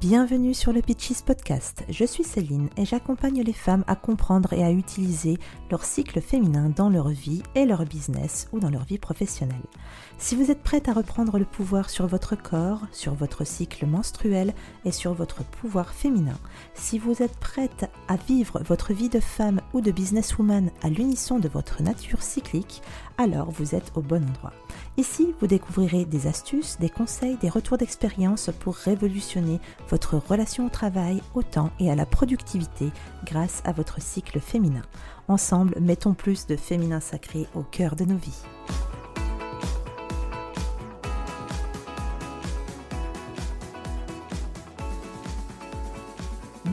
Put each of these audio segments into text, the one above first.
Bienvenue sur le Pitches Podcast. Je suis Céline et j'accompagne les femmes à comprendre et à utiliser leur cycle féminin dans leur vie et leur business ou dans leur vie professionnelle. Si vous êtes prête à reprendre le pouvoir sur votre corps, sur votre cycle menstruel et sur votre pouvoir féminin, si vous êtes prête à vivre votre vie de femme ou de businesswoman à l'unisson de votre nature cyclique, alors vous êtes au bon endroit. Ici, vous découvrirez des astuces, des conseils, des retours d'expérience pour révolutionner votre relation au travail, au temps et à la productivité grâce à votre cycle féminin. Ensemble, mettons plus de féminin sacré au cœur de nos vies.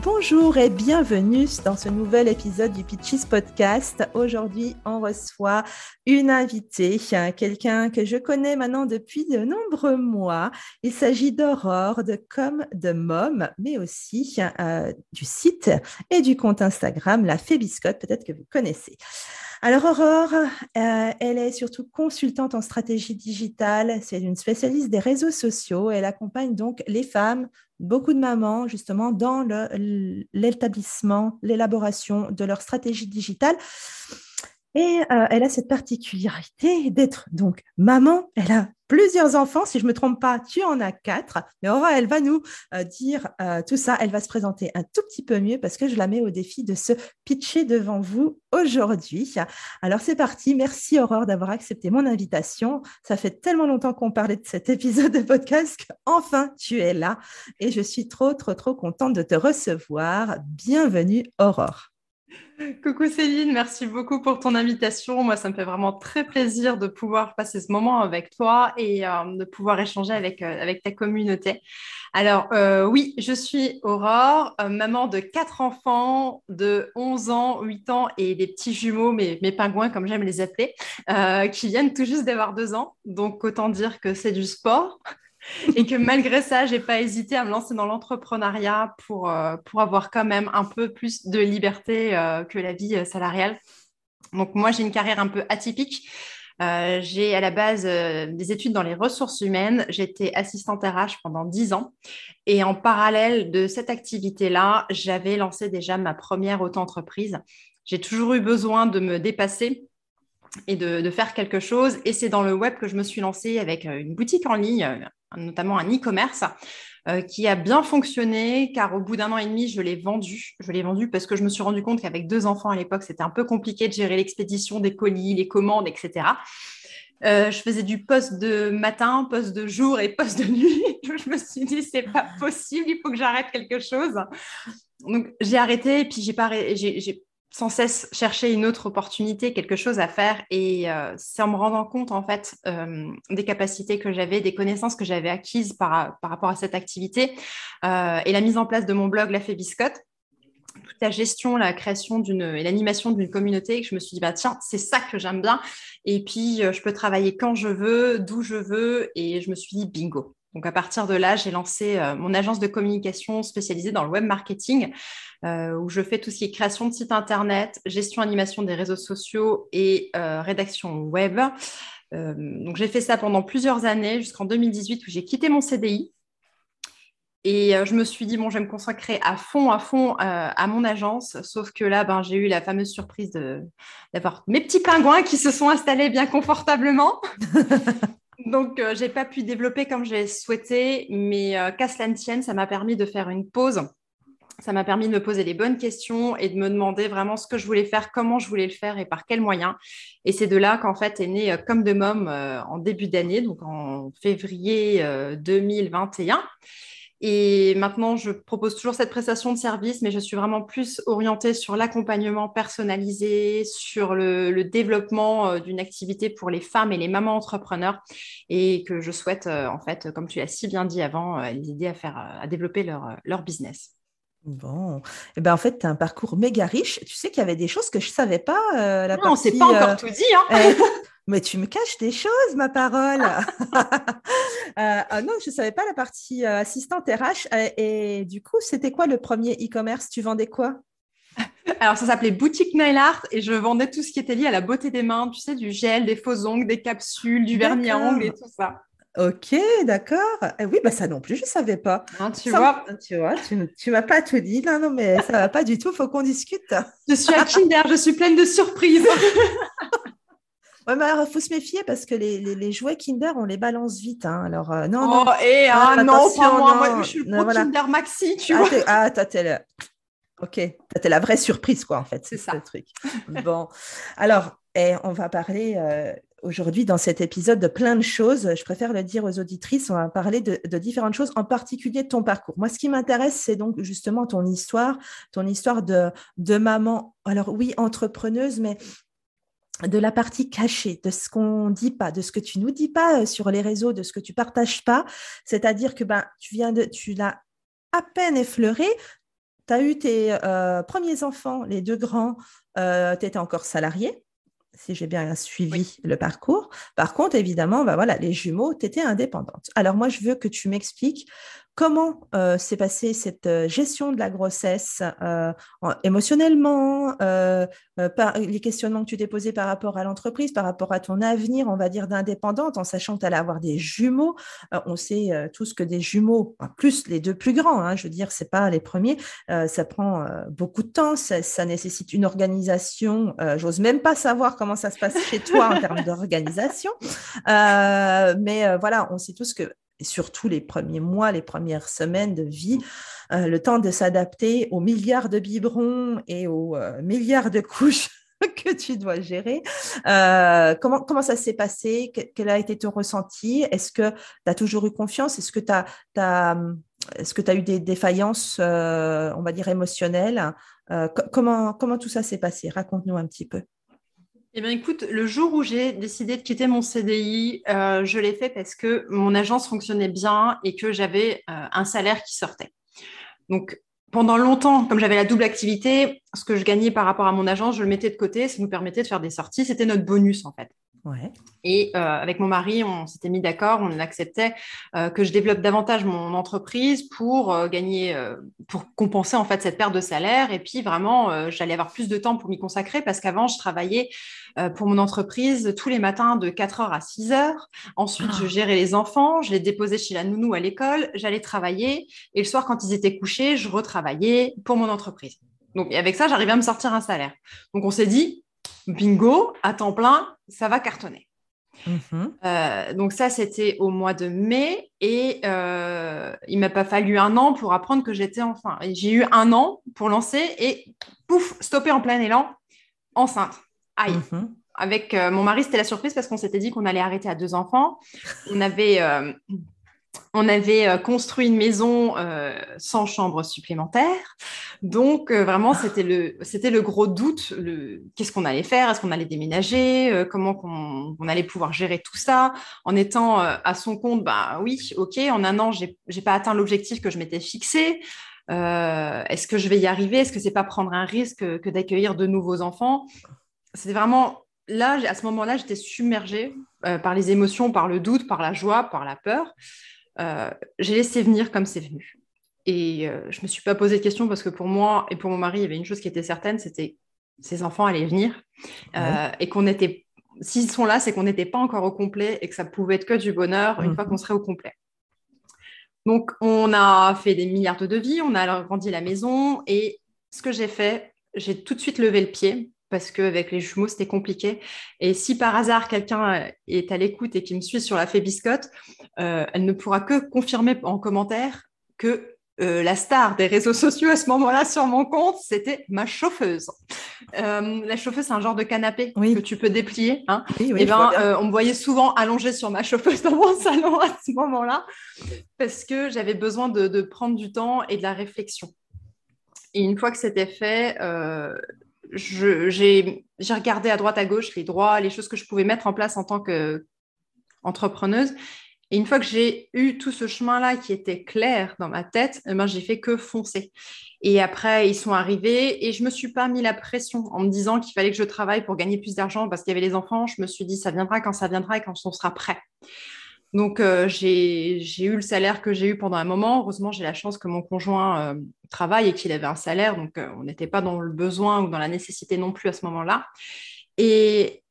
Bonjour et bienvenue dans ce nouvel épisode du Pitches Podcast. Aujourd'hui, on reçoit une invitée, quelqu'un que je connais maintenant depuis de nombreux mois. Il s'agit d'Aurore de Comme de Mom, mais aussi euh, du site et du compte Instagram La Fébiscotte, peut-être que vous connaissez. Alors Aurore, euh, elle est surtout consultante en stratégie digitale, c'est une spécialiste des réseaux sociaux, elle accompagne donc les femmes, beaucoup de mamans justement dans l'établissement, l'élaboration de leur stratégie digitale. Et euh, elle a cette particularité d'être donc maman. Elle a plusieurs enfants. Si je ne me trompe pas, tu en as quatre. Mais Aura, elle va nous euh, dire euh, tout ça. Elle va se présenter un tout petit peu mieux parce que je la mets au défi de se pitcher devant vous aujourd'hui. Alors c'est parti. Merci Aurore d'avoir accepté mon invitation. Ça fait tellement longtemps qu'on parlait de cet épisode de podcast qu'enfin tu es là. Et je suis trop, trop, trop contente de te recevoir. Bienvenue Aurore. Coucou Céline, merci beaucoup pour ton invitation. Moi, ça me fait vraiment très plaisir de pouvoir passer ce moment avec toi et euh, de pouvoir échanger avec, euh, ta communauté. Alors, euh, oui, je suis Aurore, maman de quatre enfants de 11 ans, 8 ans et des petits jumeaux, mes pingouins, comme j'aime les appeler, qui viennent tout juste d'avoir deux ans. Donc, autant dire que c'est du sport et que malgré ça, j'ai pas hésité à me lancer dans l'entrepreneuriat pour, euh, pour avoir quand même un peu plus de liberté euh, que la vie euh, salariale. Donc moi, j'ai une carrière un peu atypique. j'ai à la base des études dans les ressources humaines. J'étais assistante RH pendant 10 ans. Et en parallèle de cette activité-là, j'avais lancé déjà ma première auto-entreprise. J'ai toujours eu besoin de me dépasser et de, de, faire quelque chose. Et c'est dans le web que je me suis lancée avec une boutique en ligne, notamment un e-commerce, euh, qui a bien fonctionné, car au bout d'un an et demi, je l'ai vendu. Je l'ai vendu parce que je me suis rendu compte qu'avec deux enfants à l'époque, c'était un peu compliqué de gérer l'expédition des colis, les commandes, etc. Euh, je faisais du poste de matin, poste de jour et poste de nuit. je me suis dit, c'est pas possible, il faut que j'arrête quelque chose. Donc, j'ai arrêté et puis j'ai pas, sans cesse chercher une autre opportunité, quelque chose à faire. Et euh, c'est en me rendant compte, en fait, euh, des capacités que j'avais, des connaissances que j'avais acquises par, rapport à cette activité euh, et la mise en place de mon blog La Fébiscotte toute la gestion, la création d'une et l'animation d'une communauté, que je me suis dit bah tiens c'est ça que j'aime bien et puis je peux travailler quand je veux, d'où je veux et je me suis dit bingo. Donc à partir de là, j'ai lancé mon agence de communication spécialisée dans le web marketing euh, où je fais tout ce qui est création de site internet, gestion animation des réseaux sociaux et euh, rédaction web. Euh, donc j'ai fait ça pendant plusieurs années jusqu'en 2018 où j'ai quitté mon CDI. Et je me suis dit, bon, je vais me consacrer à fond, à fond à mon agence. Sauf que là, ben, j'ai eu la fameuse surprise d'avoir mes petits pingouins qui se sont installés bien confortablement. Donc, je n'ai pas pu développer comme j'ai souhaité, mais qu'à cela ça m'a permis de faire une pause ça m'a permis de me poser les bonnes questions et de me demander vraiment ce que je voulais faire, comment je voulais le faire et par quels moyens. Et c'est de là qu'en fait est né euh, Comme de Mom euh, en début d'année, donc en février 2021. Euh, et maintenant, je propose toujours cette prestation de service, mais je suis vraiment plus orientée sur l'accompagnement personnalisé, sur le, développement d'une activité pour les femmes et les mamans entrepreneurs, et que je souhaite, en fait, comme tu l'as si bien dit avant, les aider à, faire, à développer leur, leur business. Bon, et eh ben en fait, tu as un parcours méga riche. Tu sais qu'il y avait des choses que je ne savais pas. Euh, la non, on pas encore euh, tout dit. Hein. Mais tu me caches des choses, ma parole. Euh, ah non, je ne savais pas la partie assistante RH. et du coup, c'était quoi le premier e-commerce? Tu vendais quoi? Alors, ça s'appelait Boutique Nail Art et je vendais tout ce qui était lié à la beauté des mains, tu sais, du gel, des faux ongles, des capsules, du vernis à ongles et tout ça. Ok, d'accord. Eh oui, bah ça non plus, je ne savais pas. Hein, tu, vois tu vois, tu ne m'as pas tout dit. Non, non, mais ça ne va pas du tout, il faut qu'on discute. Je suis à Kinder, je suis pleine de surprises. Ouais, mais il faut se méfier parce que les, les, jouets Kinder, on les balance vite. Hein. Alors, euh, non, non. Oh, et, ah, ah non, pas moi. moi. je suis le Kinder Maxi, tu ah, vois. Ah, t'es le... Ok, t'es la vraie surprise, quoi, en fait. C'est ça. Le truc. bon, alors, et eh, on va parler euh, aujourd'hui dans cet épisode de plein de choses. Je préfère le dire aux auditrices. On va parler de, de différentes choses, en particulier de ton parcours. Moi, ce qui m'intéresse, c'est donc justement ton histoire, ton histoire de, de maman. Alors oui, entrepreneuse, mais de la partie cachée, de ce qu'on dit pas, de ce que tu nous dis pas euh, sur les réseaux, de ce que tu partages pas. C'est-à-dire que ben, tu viens de, tu l'as à peine effleuré. Tu as eu tes euh, premiers enfants, les deux grands, euh, tu étais encore salarié, si j'ai bien suivi le parcours. Par contre, évidemment, ben voilà, les jumeaux, tu étais indépendante. Alors moi, je veux que tu m'expliques Comment euh, s'est passée cette euh, gestion de la grossesse euh, émotionnellement, par les questionnements que tu t'es posés par rapport à l'entreprise, par rapport à ton avenir, on va dire, d'indépendante, en sachant que tu allais avoir des jumeaux. on sait tous que des jumeaux, plus les deux plus grands, hein, je veux dire, c'est pas les premiers, ça prend beaucoup de temps, ça, ça nécessite une organisation. J'ose même pas savoir comment ça se passe chez toi en termes d'organisation. mais voilà, on sait tous que et surtout les premiers mois, les premières semaines de vie, euh, le temps de s'adapter aux milliards de biberons et aux euh, milliards de couches que tu dois gérer. Euh, comment, comment ça s'est passé? Quel a été ton ressenti? Est-ce que tu as toujours eu confiance? Est-ce que tu as, est-ce que eu des défaillances, on va dire, émotionnelles? Comment, comment tout ça s'est passé? Raconte-nous un petit peu. Eh bien, écoute, le jour où j'ai décidé de quitter mon CDI, euh, je l'ai fait parce que mon agence fonctionnait bien et que j'avais euh, un salaire qui sortait. Donc, pendant longtemps, comme j'avais la double activité, ce que je gagnais par rapport à mon agence, je le mettais de côté. Ça nous permettait de faire des sorties. C'était notre bonus, en fait. Et euh, avec mon mari, on s'était mis d'accord, on acceptait euh, que je développe davantage mon entreprise pour euh, gagner, pour compenser en fait cette perte de salaire. Et puis vraiment, j'allais avoir plus de temps pour m'y consacrer parce qu'avant, je travaillais pour mon entreprise tous les matins de 4h à 6h. Ensuite, je ah. gérais les enfants, je les déposais chez la nounou à l'école, j'allais travailler. Et le soir, quand ils étaient couchés, je retravaillais pour mon entreprise. Donc, avec ça, j'arrivais à me sortir un salaire. Donc, on s'est dit, bingo, à temps plein, ça va cartonner. Mhm. Euh, donc ça, c'était au mois de mai et euh, il m'a pas fallu un an pour apprendre que j'étais enfin. J'ai eu un an pour lancer et pouf, stopper en plein élan, enceinte. Aïe. Mhm. Avec euh, mon mari, c'était la surprise parce qu'on s'était dit qu'on allait arrêter à deux enfants. On avait euh, on avait euh, construit une maison euh, sans chambre supplémentaire. Donc, euh, vraiment, c'était le, c'était le gros doute. Le, qu'est-ce qu'on allait faire? Est-ce qu'on allait déménager? Comment on, allait pouvoir gérer tout ça? En étant à son compte, bah oui, OK, en un an, j'ai, j'ai pas atteint l'objectif que je m'étais fixé. est-ce que je vais y arriver? Est-ce que c'est pas prendre un risque que d'accueillir de nouveaux enfants? C'était vraiment là, à ce moment-là, j'étais submergée par les émotions, par le doute, par la joie, par la peur. Euh, j'ai laissé venir comme c'est venu. Et euh, je ne me suis pas posé de questions parce que pour moi et pour mon mari, il y avait une chose qui était certaine, c'était ces enfants allaient venir euh, et qu'on était, s'ils sont là, c'est qu'on n'était pas encore au complet et que ça pouvait être que du bonheur une fois mhm. qu'on serait au complet. Donc, on a fait des milliards de devis, on a agrandi la maison et ce que j'ai fait, j'ai tout de suite levé le pied parce qu'avec les jumeaux, c'était compliqué. Et si par hasard quelqu'un euh, est à l'écoute et qui me suit sur la fée biscotte, euh, elle ne pourra que confirmer en commentaire que euh, la star des réseaux sociaux à ce moment-là sur mon compte, c'était ma chauffeuse. la chauffeuse, c'est un genre de canapé que tu peux déplier. Hein. et eh ben, on me voyait souvent allongée sur ma chauffeuse dans mon salon à ce moment-là parce que j'avais besoin de, de, prendre du temps et de la réflexion. Et une fois que c'était fait, j'ai regardé à droite à gauche les droits, les choses que je pouvais mettre en place en tant qu'entrepreneuse. Et une fois que j'ai eu tout ce chemin-là qui était clair dans ma tête, eh ben, j'ai fait que foncer. Et après, ils sont arrivés et je me suis pas mis la pression en me disant qu'il fallait que je travaille pour gagner plus d'argent parce qu'il y avait les enfants. Je me suis dit, ça viendra quand ça viendra et quand on sera prêt. Donc, euh, j'ai eu le salaire que j'ai eu pendant un moment. Heureusement, j'ai la chance que mon conjoint euh, travaille et qu'il avait un salaire. Donc, euh, on n'était pas dans le besoin ou dans la nécessité non plus à ce moment-là. Et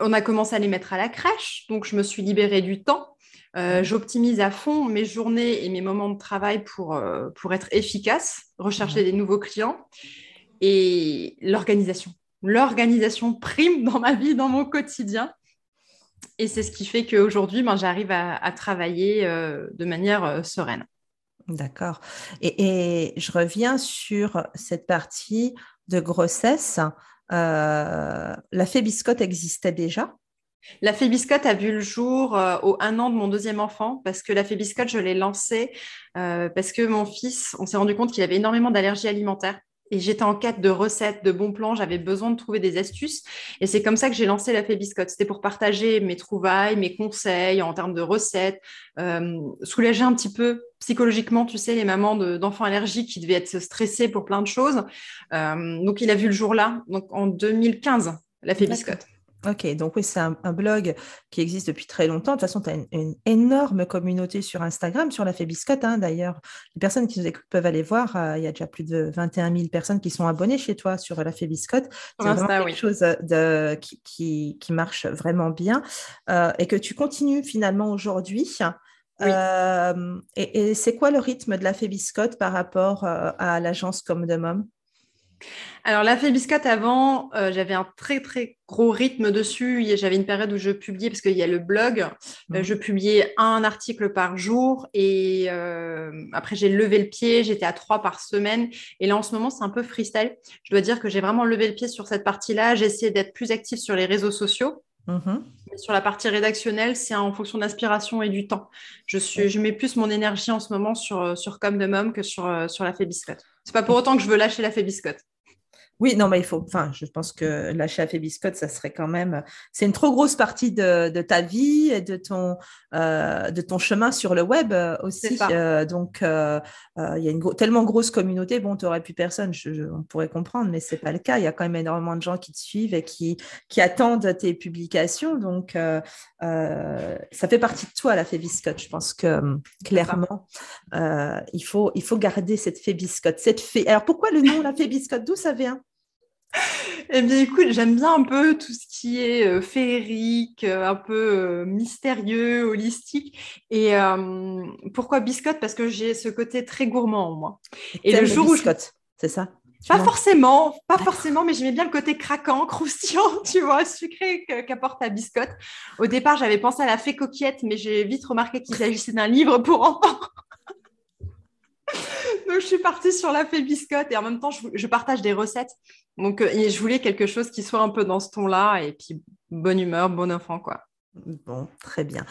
on a commencé à les mettre à la crèche. Donc, je me suis libérée du temps J'optimise à fond mes journées et mes moments de travail pour, pour être efficace, rechercher des nouveaux clients et l'organisation. L'organisation prime dans ma vie, dans mon quotidien. Et c'est ce qui fait qu'aujourd'hui, ben, j'arrive à, travailler de manière sereine. D'accord. Et, je reviens sur cette partie de grossesse. Euh, la fébiscotte existait déjà? La fébiscotte a vu le jour euh, au un an de mon deuxième enfant parce que la fébiscotte, je l'ai lancée euh, parce que mon fils, on s'est rendu compte qu'il avait énormément d'allergies alimentaires et j'étais en quête de recettes, de bons plans, j'avais besoin de trouver des astuces. Et c'est comme ça que j'ai lancé la Fébiscotte. C'était pour partager mes trouvailles, mes conseils en termes de recettes, euh, soulager un petit peu psychologiquement, tu sais, les mamans d'enfants allergiques qui devaient être stressées pour plein de choses. Euh, donc, il a vu le jour là, donc en 2015, la Fébiscotte. Ok, donc oui, c'est un, blog qui existe depuis très longtemps. De toute façon, tu as une, énorme communauté sur Instagram, sur la Fébiscotte. Hein. D'ailleurs, les personnes qui nous écoutent peuvent aller voir. Euh, il y a déjà plus de 21 000 personnes qui sont abonnées chez toi sur la Fébiscotte. C'est vraiment quelque chose de, qui, marche vraiment bien euh, et que tu continues finalement aujourd'hui. Euh, et, c'est quoi le rythme de la Fébiscotte par rapport à l'agence Comme de Mom? Alors, la Fébiscotte, avant, euh, j'avais un très, très gros rythme dessus. J'avais une période où je publiais, parce qu'il y a le blog, euh, mhm. je publiais un article par jour. Et euh, après, j'ai levé le pied, j'étais à trois par semaine. Et là, en ce moment, c'est un peu freestyle. Je dois dire que j'ai vraiment levé le pied sur cette partie-là. J'ai essayé d'être plus active sur les réseaux sociaux. Mhm. Sur la partie rédactionnelle, c'est en fonction d'inspiration et du temps. Je, suis, je mets plus mon énergie en ce moment sur, sur Comme de Mom que sur, sur la Fébiscotte. C'est pas pour autant que je veux lâcher la Fébiscotte. Oui, non, mais il faut. Enfin, je pense que lâcher à biscotte, ça serait quand même. C'est une trop grosse partie de, ta vie et de ton, euh, de ton chemin sur le web euh, aussi. Euh, donc, il y a une tellement grosse communauté. Bon, tu n'aurais plus personne, on pourrait comprendre, mais ce n'est pas le cas. Il y a quand même énormément de gens qui te suivent et qui, qui attendent tes publications. Donc, ça fait partie de toi, la biscotte. Je pense que clairement, il, faut, il faut garder cette biscotte. Cette fée. Alors, pourquoi le nom, la biscotte D'où ça vient? Eh bien, écoute, j'aime bien un peu tout ce qui est euh, féerique, euh, un peu euh, mystérieux, holistique. Et pourquoi biscotte? Parce que j'ai ce côté très gourmand en moi. Et le jour où biscotte, c'est ça? Pas forcément, pas forcément, mais j'aimais bien le côté craquant, croustillant, tu vois, sucré qu'apporte la biscotte. Au départ, j'avais pensé à la fée coquette, mais j'ai vite remarqué qu'il s'agissait d'un livre pour enfants. Donc, je suis partie sur la fée biscotte et en même temps, je, partage des recettes. Donc, euh, je voulais quelque chose qui soit un peu dans ce ton-là et puis bonne humeur, bon enfant, quoi. Bon, très bien.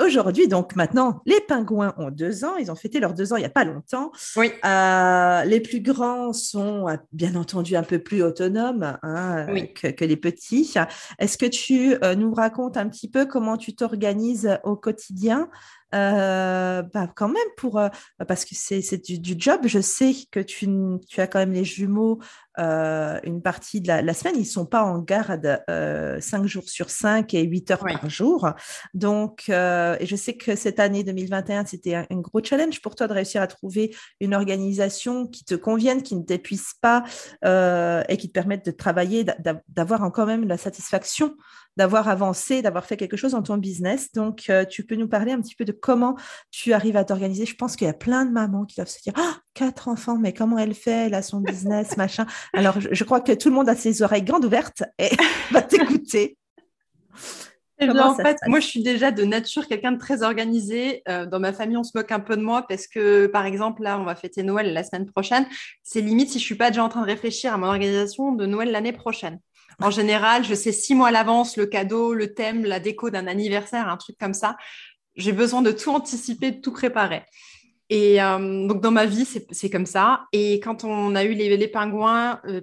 Aujourd'hui, donc maintenant, les pingouins ont deux ans. Ils ont fêté leurs deux ans il n'y a pas longtemps. Oui. Euh, les plus grands sont euh, bien entendu un peu plus autonomes hein, que, les petits. Est-ce que tu nous racontes un petit peu comment tu t'organises au quotidien euh, bah, quand même pour euh, parce que c'est du, job. Je sais que tu, tu, as quand même les jumeaux euh, une partie de la, semaine. Ils sont pas en garde 5 jours sur 5 et 8 heures par jour. Donc, et je sais que cette année 2021, c'était un, gros challenge pour toi de réussir à trouver une organisation qui te convienne, qui ne t'épuise pas et qui te permette de travailler, d'avoir quand même la satisfaction d'avoir avancé, d'avoir fait quelque chose dans ton business. Donc, euh, tu peux nous parler un petit peu de comment tu arrives à t'organiser. Je pense qu'il y a plein de mamans qui doivent se dire ah, quatre enfants, mais comment elle fait Elle a son business, machin. Alors, je, crois que tout le monde a ses oreilles grandes ouvertes et va t'écouter. Eh en fait, moi, je suis déjà de nature quelqu'un de très organisé. Euh, dans ma famille, on se moque un peu de moi parce que, par exemple, là, on va fêter Noël la semaine prochaine. C'est limite si je suis pas déjà en train de réfléchir à mon organisation de Noël l'année prochaine. En général, je sais six mois à l'avance le cadeau, le thème, la déco d'un anniversaire, un truc comme ça. J'ai besoin de tout anticiper, de tout préparer. Et euh, donc, dans ma vie, c'est comme ça. Et quand on a eu les, pingouins, euh,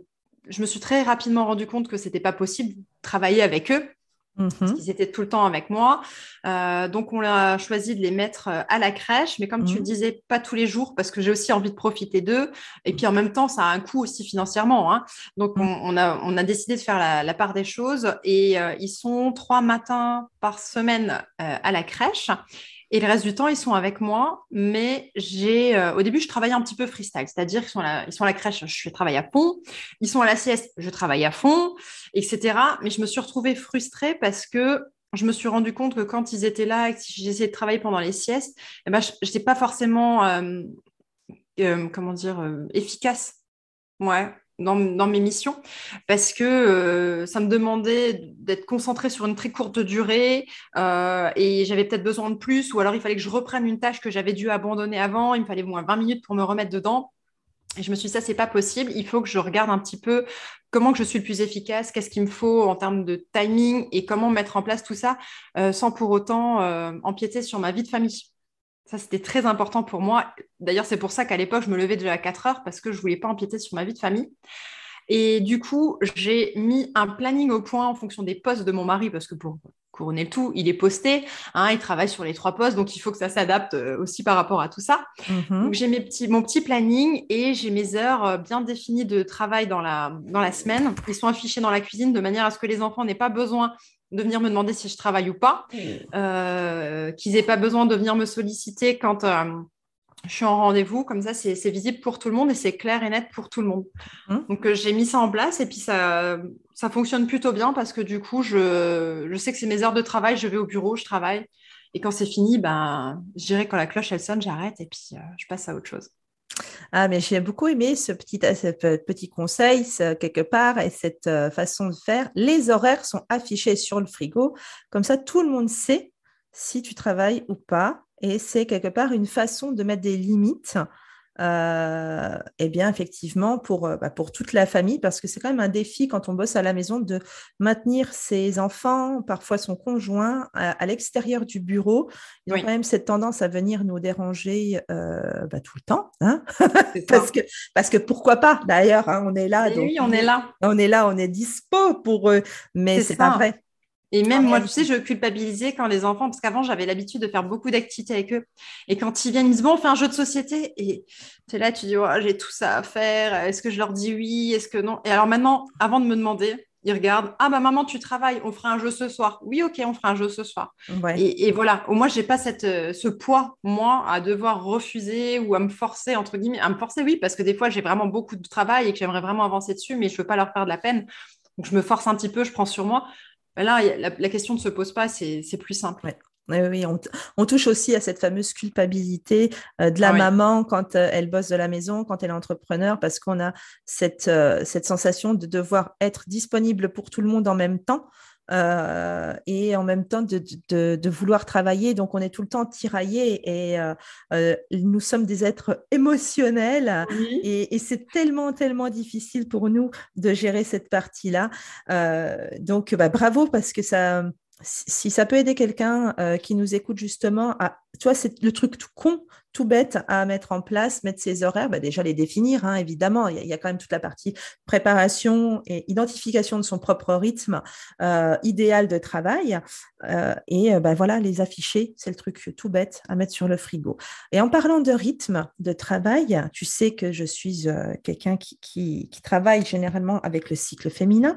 je me suis très rapidement rendu compte que ce n'était pas possible de travailler avec eux parce mhm. qu'ils étaient tout le temps avec moi. Euh, donc, on a choisi de les mettre euh, à la crèche, mais comme tu le mhm. disais, pas tous les jours, parce que j'ai aussi envie de profiter d'eux. Et puis, en même temps, ça a un coût aussi financièrement. Hein. Donc, mhm. on, a, on, a, décidé de faire la, part des choses. Et euh, ils sont trois matins par semaine à la crèche. Et le reste du temps, ils sont avec moi, mais j'ai, euh, au début, je travaillais un petit peu freestyle, c'est-à-dire qu'ils sont, à ils sont à la crèche, je travaille à fond, ils sont à la sieste, je travaille à fond, etc. Mais je me suis retrouvée frustrée parce que je me suis rendu compte que quand ils étaient là que si j'essayais de travailler pendant les siestes, eh ben, je n'étais pas forcément, euh, euh, comment dire, efficace. Ouais, dans, mes missions parce que ça me demandait d'être concentrée sur une très courte durée et j'avais peut-être besoin de plus ou alors il fallait que je reprenne une tâche que j'avais dû abandonner avant, il me fallait moins 20 minutes pour me remettre dedans. Et je me suis dit, ça, c'est pas possible. Il faut que je regarde un petit peu comment que je suis le plus efficace, qu'est-ce qu'il me faut en termes de timing et comment mettre en place tout ça euh, sans pour autant euh, empiéter sur ma vie de famille. Ça, c'était très important pour moi. D'ailleurs, c'est pour ça qu'à l'époque, je me levais déjà à 4 heures parce que je voulais pas empiéter sur ma vie de famille. Et du coup, j'ai mis un planning au point en fonction des postes de mon mari parce que pour couronner le tout, il est posté, hein, il travaille sur les trois postes, donc il faut que ça s'adapte euh, aussi par rapport à tout ça. Mhm. Donc j'ai mes petits, mon petit planning et j'ai mes heures euh, bien définies de travail dans la, dans la semaine. Ils sont affichés dans la cuisine de manière à ce que les enfants n'aient pas besoin de venir me demander si je travaille ou pas, mmh. euh, qu'ils n'aient pas besoin de venir me solliciter quand je suis en rendez-vous, comme ça c'est visible pour tout le monde et c'est clair et net pour tout le monde. Mmh. Donc euh, j'ai mis ça en place et puis ça, ça fonctionne plutôt bien parce que du coup je, je sais que c'est mes heures de travail, je vais au bureau, je travaille et quand c'est fini, ben, je dirais quand la cloche elle sonne, j'arrête et puis euh, je passe à autre chose. Ah, mais j'ai beaucoup aimé ce petit, ce petit conseil, quelque part, et cette euh, façon de faire. Les horaires sont affichés sur le frigo. Comme ça, tout le monde sait si tu travailles ou pas. Et c'est quelque part une façon de mettre des limites, euh, eh bien, effectivement, pour, euh, bah, pour toute la famille, parce que c'est quand même un défi quand on bosse à la maison de maintenir ses enfants, parfois son conjoint, à, l'extérieur du bureau. Ils ont quand même cette tendance à venir nous déranger euh, bah, tout le temps. Hein parce, que, parce que pourquoi pas, d'ailleurs, hein, on est là. Donc, oui, on est là. On est là, on est dispo pour eux, mais c'est pas vrai. Et même moi, tu sais, je culpabilisais quand les enfants, parce qu'avant, j'avais l'habitude de faire beaucoup d'activités avec eux. Et quand ils viennent, ils disent, bon, on fait un jeu de société. Et tu es là, tu dis, oh, j'ai tout ça à faire. Est-ce que je leur dis oui? Est-ce que non Et alors maintenant, avant de me demander, ils regardent, ah bah maman, tu travailles, on fera un jeu ce soir. Oui, ok, on fera un jeu ce soir. Et, voilà, au moins, j'ai pas cette, euh, ce poids, moi, à devoir refuser ou à me forcer, entre guillemets, à me forcer, oui, parce que des fois, j'ai vraiment beaucoup de travail et que j'aimerais vraiment avancer dessus, mais je veux pas leur faire de la peine. Donc, je me force un petit peu, je prends sur moi. Bah là, la, question ne se pose pas, c'est plus simple. Oui, on, touche aussi à cette fameuse culpabilité euh, de la ah maman quand euh, elle bosse de la maison, quand elle est entrepreneur, parce qu'on a cette, euh, cette sensation de devoir être disponible pour tout le monde en même temps. Euh, et en même temps de, de, de, vouloir travailler. Donc, on est tout le temps tiraillé et euh, euh, nous sommes des êtres émotionnels et, et c'est tellement, tellement difficile pour nous de gérer cette partie-là. donc, bah, bravo parce que ça, si ça peut aider quelqu'un qui nous écoute justement à, tu vois, c'est le truc tout con tout bête à mettre en place, mettre ses horaires, bah déjà les définir, hein, évidemment. Il y, a, quand même toute la partie préparation et identification de son propre rythme euh, idéal de travail. Euh, et euh, bah, voilà, les afficher, c'est le truc tout bête à mettre sur le frigo. Et en parlant de rythme de travail, tu sais que je suis quelqu'un qui, qui, travaille généralement avec le cycle féminin.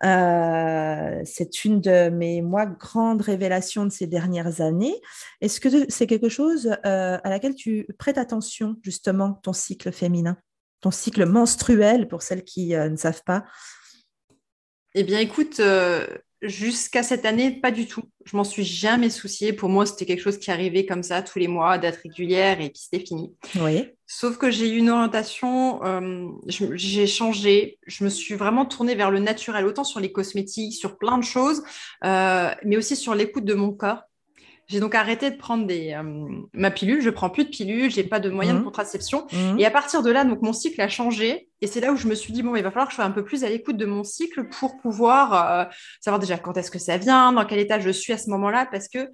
c'est une de mes, moi, grandes révélations de ces dernières années. Est-ce que c'est quelque chose à la tu prêtes attention, justement, ton cycle féminin, ton cycle menstruel, pour celles qui euh, ne savent pas Eh bien, écoute, euh, jusqu'à cette année, pas du tout. Je m'en suis jamais souciée. Pour moi, c'était quelque chose qui arrivait comme ça tous les mois, d'être régulière, et puis c'était fini. Oui. Sauf que j'ai eu une orientation, euh, j'ai changé, je me suis vraiment tournée vers le naturel, autant sur les cosmétiques, sur plein de choses, mais aussi sur l'écoute de mon corps. J'ai donc arrêté de prendre des, euh, ma pilule. Je prends plus de pilule, j'ai pas de moyens de mmh. contraception. Mmh. Et à partir de là, donc mon cycle a changé. Et c'est là où je me suis dit bon, il va falloir que je sois un peu plus à l'écoute de mon cycle pour pouvoir euh, savoir déjà quand est-ce que ça vient, dans quel état je suis à ce moment-là, parce que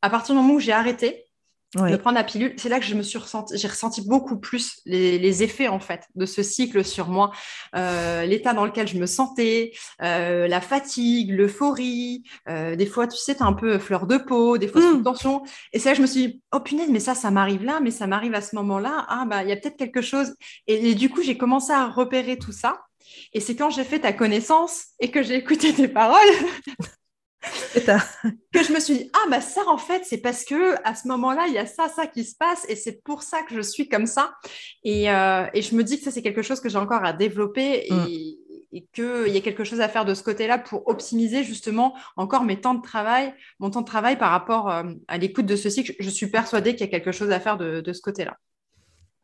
à partir du moment où j'ai arrêté, de prendre la pilule, c'est là que je me suis ressenti, j'ai ressenti beaucoup plus les, effets en fait de ce cycle sur moi, euh, l'état dans lequel je me sentais, euh, la fatigue, l'euphorie, euh, des fois tu sais, tu as un peu fleur de peau, des fois mmh. tension, et c'est là que je me suis dit, oh punaise, mais ça, ça m'arrive là, mais ça m'arrive à ce moment-là, ah bah il y a peut-être quelque chose, et, du coup j'ai commencé à repérer tout ça, et c'est quand j'ai fait ta connaissance et que j'ai écouté tes paroles que je me suis dit ah bah ça en fait c'est parce que à ce moment-là il y a ça ça qui se passe et c'est pour ça que je suis comme ça et, euh, et je me dis que ça c'est quelque chose que j'ai encore à développer et, mm. et qu'il y a quelque chose à faire de ce côté-là pour optimiser justement encore mes temps de travail, mon temps de travail par rapport euh, à l'écoute de ce cycle. Je suis persuadée qu'il y a quelque chose à faire de, ce côté-là.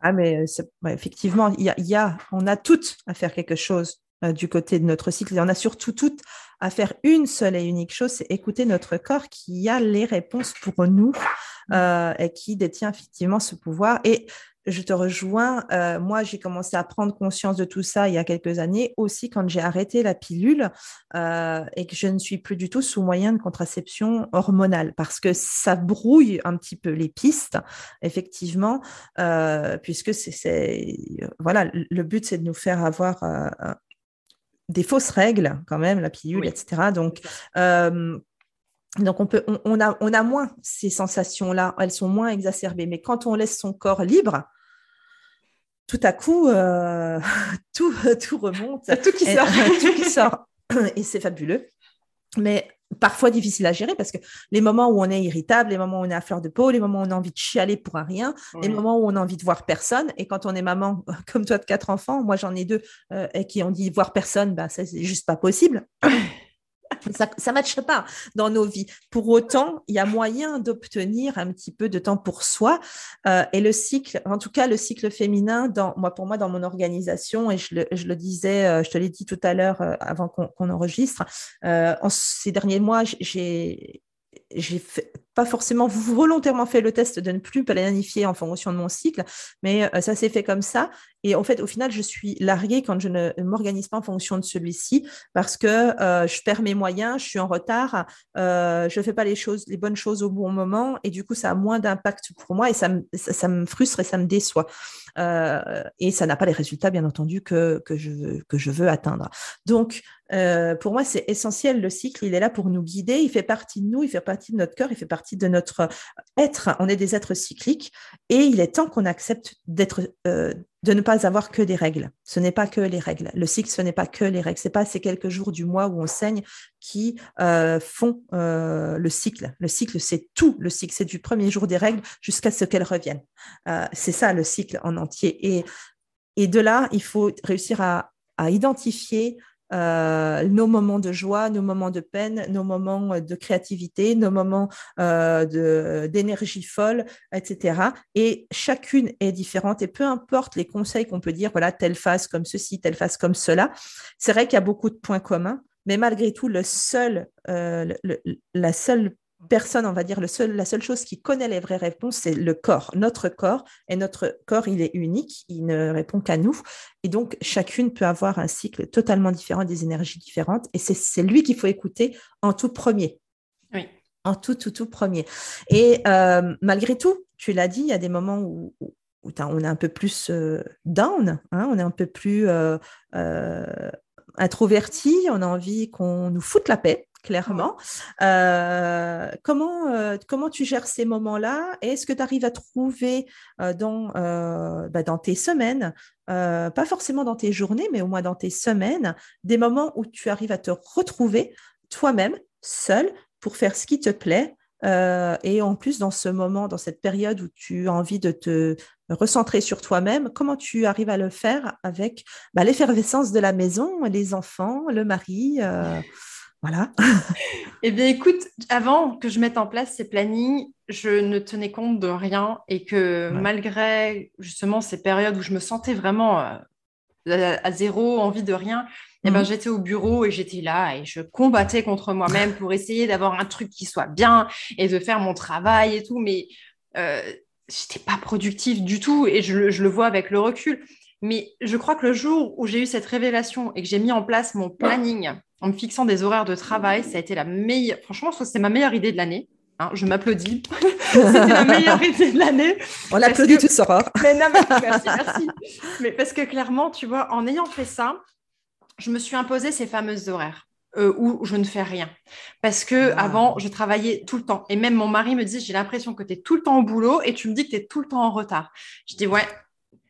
Ah, mais effectivement, il y, a, on a toutes à faire quelque chose euh, du côté de notre cycle. Et on a surtout toutes à faire une seule et unique chose, c'est écouter notre corps qui a les réponses pour nous euh, et qui détient effectivement ce pouvoir. Et je te rejoins. Euh, moi, j'ai commencé à prendre conscience de tout ça il y a quelques années, aussi quand j'ai arrêté la pilule euh, et que je ne suis plus du tout sous moyen de contraception hormonale, parce que ça brouille un petit peu les pistes, effectivement, euh, puisque c'est, voilà, le but c'est de nous faire avoir des fausses règles quand même, la pilule, etc. Donc donc, on, peut, on, a, on a moins ces sensations-là, elles sont moins exacerbées. Mais quand on laisse son corps libre, tout à coup, euh, tout, tout remonte. Tout qui sort. tout qui sort. Et c'est fabuleux. Mais parfois difficile à gérer parce que les moments où on est irritable, les moments où on est à fleur de peau, les moments où on a envie de chialer pour un rien, les moments où on a envie de voir personne. Et quand on est maman, comme toi de quatre enfants, moi j'en ai deux euh, et qui ont dit voir personne, bah, ça c'est juste pas possible. ça ne matche pas dans nos vies. Pour autant, il y a moyen d'obtenir un petit peu de temps pour soi. Euh, et le cycle, en tout cas, le cycle féminin, dans, moi, pour moi, dans mon organisation, et je le, disais, euh, je te l'ai dit tout à l'heure euh, avant qu'on enregistre, en ces derniers mois, j'ai j'ai pas forcément volontairement fait le test de ne plus planifier en fonction de mon cycle, mais ça s'est fait comme ça. Et en fait, au final, je suis larguée quand je ne m'organise pas en fonction de celui-ci parce que euh, je perds mes moyens, je suis en retard, euh, je ne fais pas les choses, les bonnes choses au bon moment et du coup, ça a moins d'impact pour moi et ça me, ça, me, frustre et ça me déçoit. Euh, et ça n'a pas les résultats, bien entendu, que, que, je, que je veux atteindre. Donc, pour moi, c'est essentiel. Le cycle, il est là pour nous guider. Il fait partie de nous, il fait partie de notre cœur, il fait partie de notre être. On est des êtres cycliques et il est temps qu'on accepte d'être de ne pas avoir que des règles. Ce n'est pas que les règles. Le cycle, ce n'est pas que les règles. Ce n'est pas ces quelques jours du mois où on saigne qui euh, font euh, le cycle. Le cycle, c'est tout. Le cycle, c'est du premier jour des règles jusqu'à ce qu'elles reviennent. Euh, c'est ça le cycle en entier. Et, de là, il faut réussir à identifier euh, nos moments de joie, nos moments de peine, nos moments euh, de créativité, nos moments euh, d'énergie folle, etc. Et chacune est différente et peu importe les conseils qu'on peut dire, voilà, telle phase comme ceci, telle phase comme cela, c'est vrai qu'il y a beaucoup de points communs, mais malgré tout, le seul, la seule personne, on va dire, le seul, la seule chose qui connaît les vraies réponses, c'est le corps, notre corps. Et notre corps, il est unique, il ne répond qu'à nous. Et donc, chacune peut avoir un cycle totalement différent, des énergies différentes. Et c'est lui qu'il faut écouter en tout premier. Oui. En tout, tout, tout premier. Et euh, malgré tout, tu l'as dit, il y a des moments où, on est un peu plus euh, down, hein, on est un peu plus euh, introverti, on a envie qu'on nous foute la paix clairement. Euh, comment, euh, comment tu gères ces moments-là? Est-ce que tu arrives à trouver euh, dans, bah, dans tes semaines, pas forcément dans tes journées, mais au moins dans tes semaines, des moments où tu arrives à te retrouver toi-même, seul, pour faire ce qui te plaît et en plus, dans ce moment, dans cette période où tu as envie de te recentrer sur toi-même, comment tu arrives à le faire avec bah, l'effervescence de la maison, les enfants, le mari voilà. eh bien, écoute, avant que je mette en place ces plannings, je ne tenais compte de rien et que malgré justement ces périodes où je me sentais vraiment euh, à, zéro, envie de rien, eh ben, mmh. j'étais au bureau et j'étais là et je combattais contre moi-même pour essayer d'avoir un truc qui soit bien et de faire mon travail et tout. Mais euh, j'étais pas productive du tout et je, je le vois avec le recul. Mais je crois que le jour où j'ai eu cette révélation et que j'ai mis en place mon planning en me fixant des horaires de travail, ça a été la meilleure. Franchement, c'est ma meilleure idée de l'année. Hein, je m'applaudis. C'était la meilleure idée de l'année. On l'applaudit que... tout ça. Mais non, mais merci, merci. Mais parce que clairement, tu vois, en ayant fait ça, je me suis imposé ces fameuses horaires. Euh, où je ne fais rien. Parce que ah. avant, je travaillais tout le temps. Et même mon mari me dit, j'ai l'impression que tu es tout le temps au boulot et tu me dis que tu es tout le temps en retard. Je dis, ouais,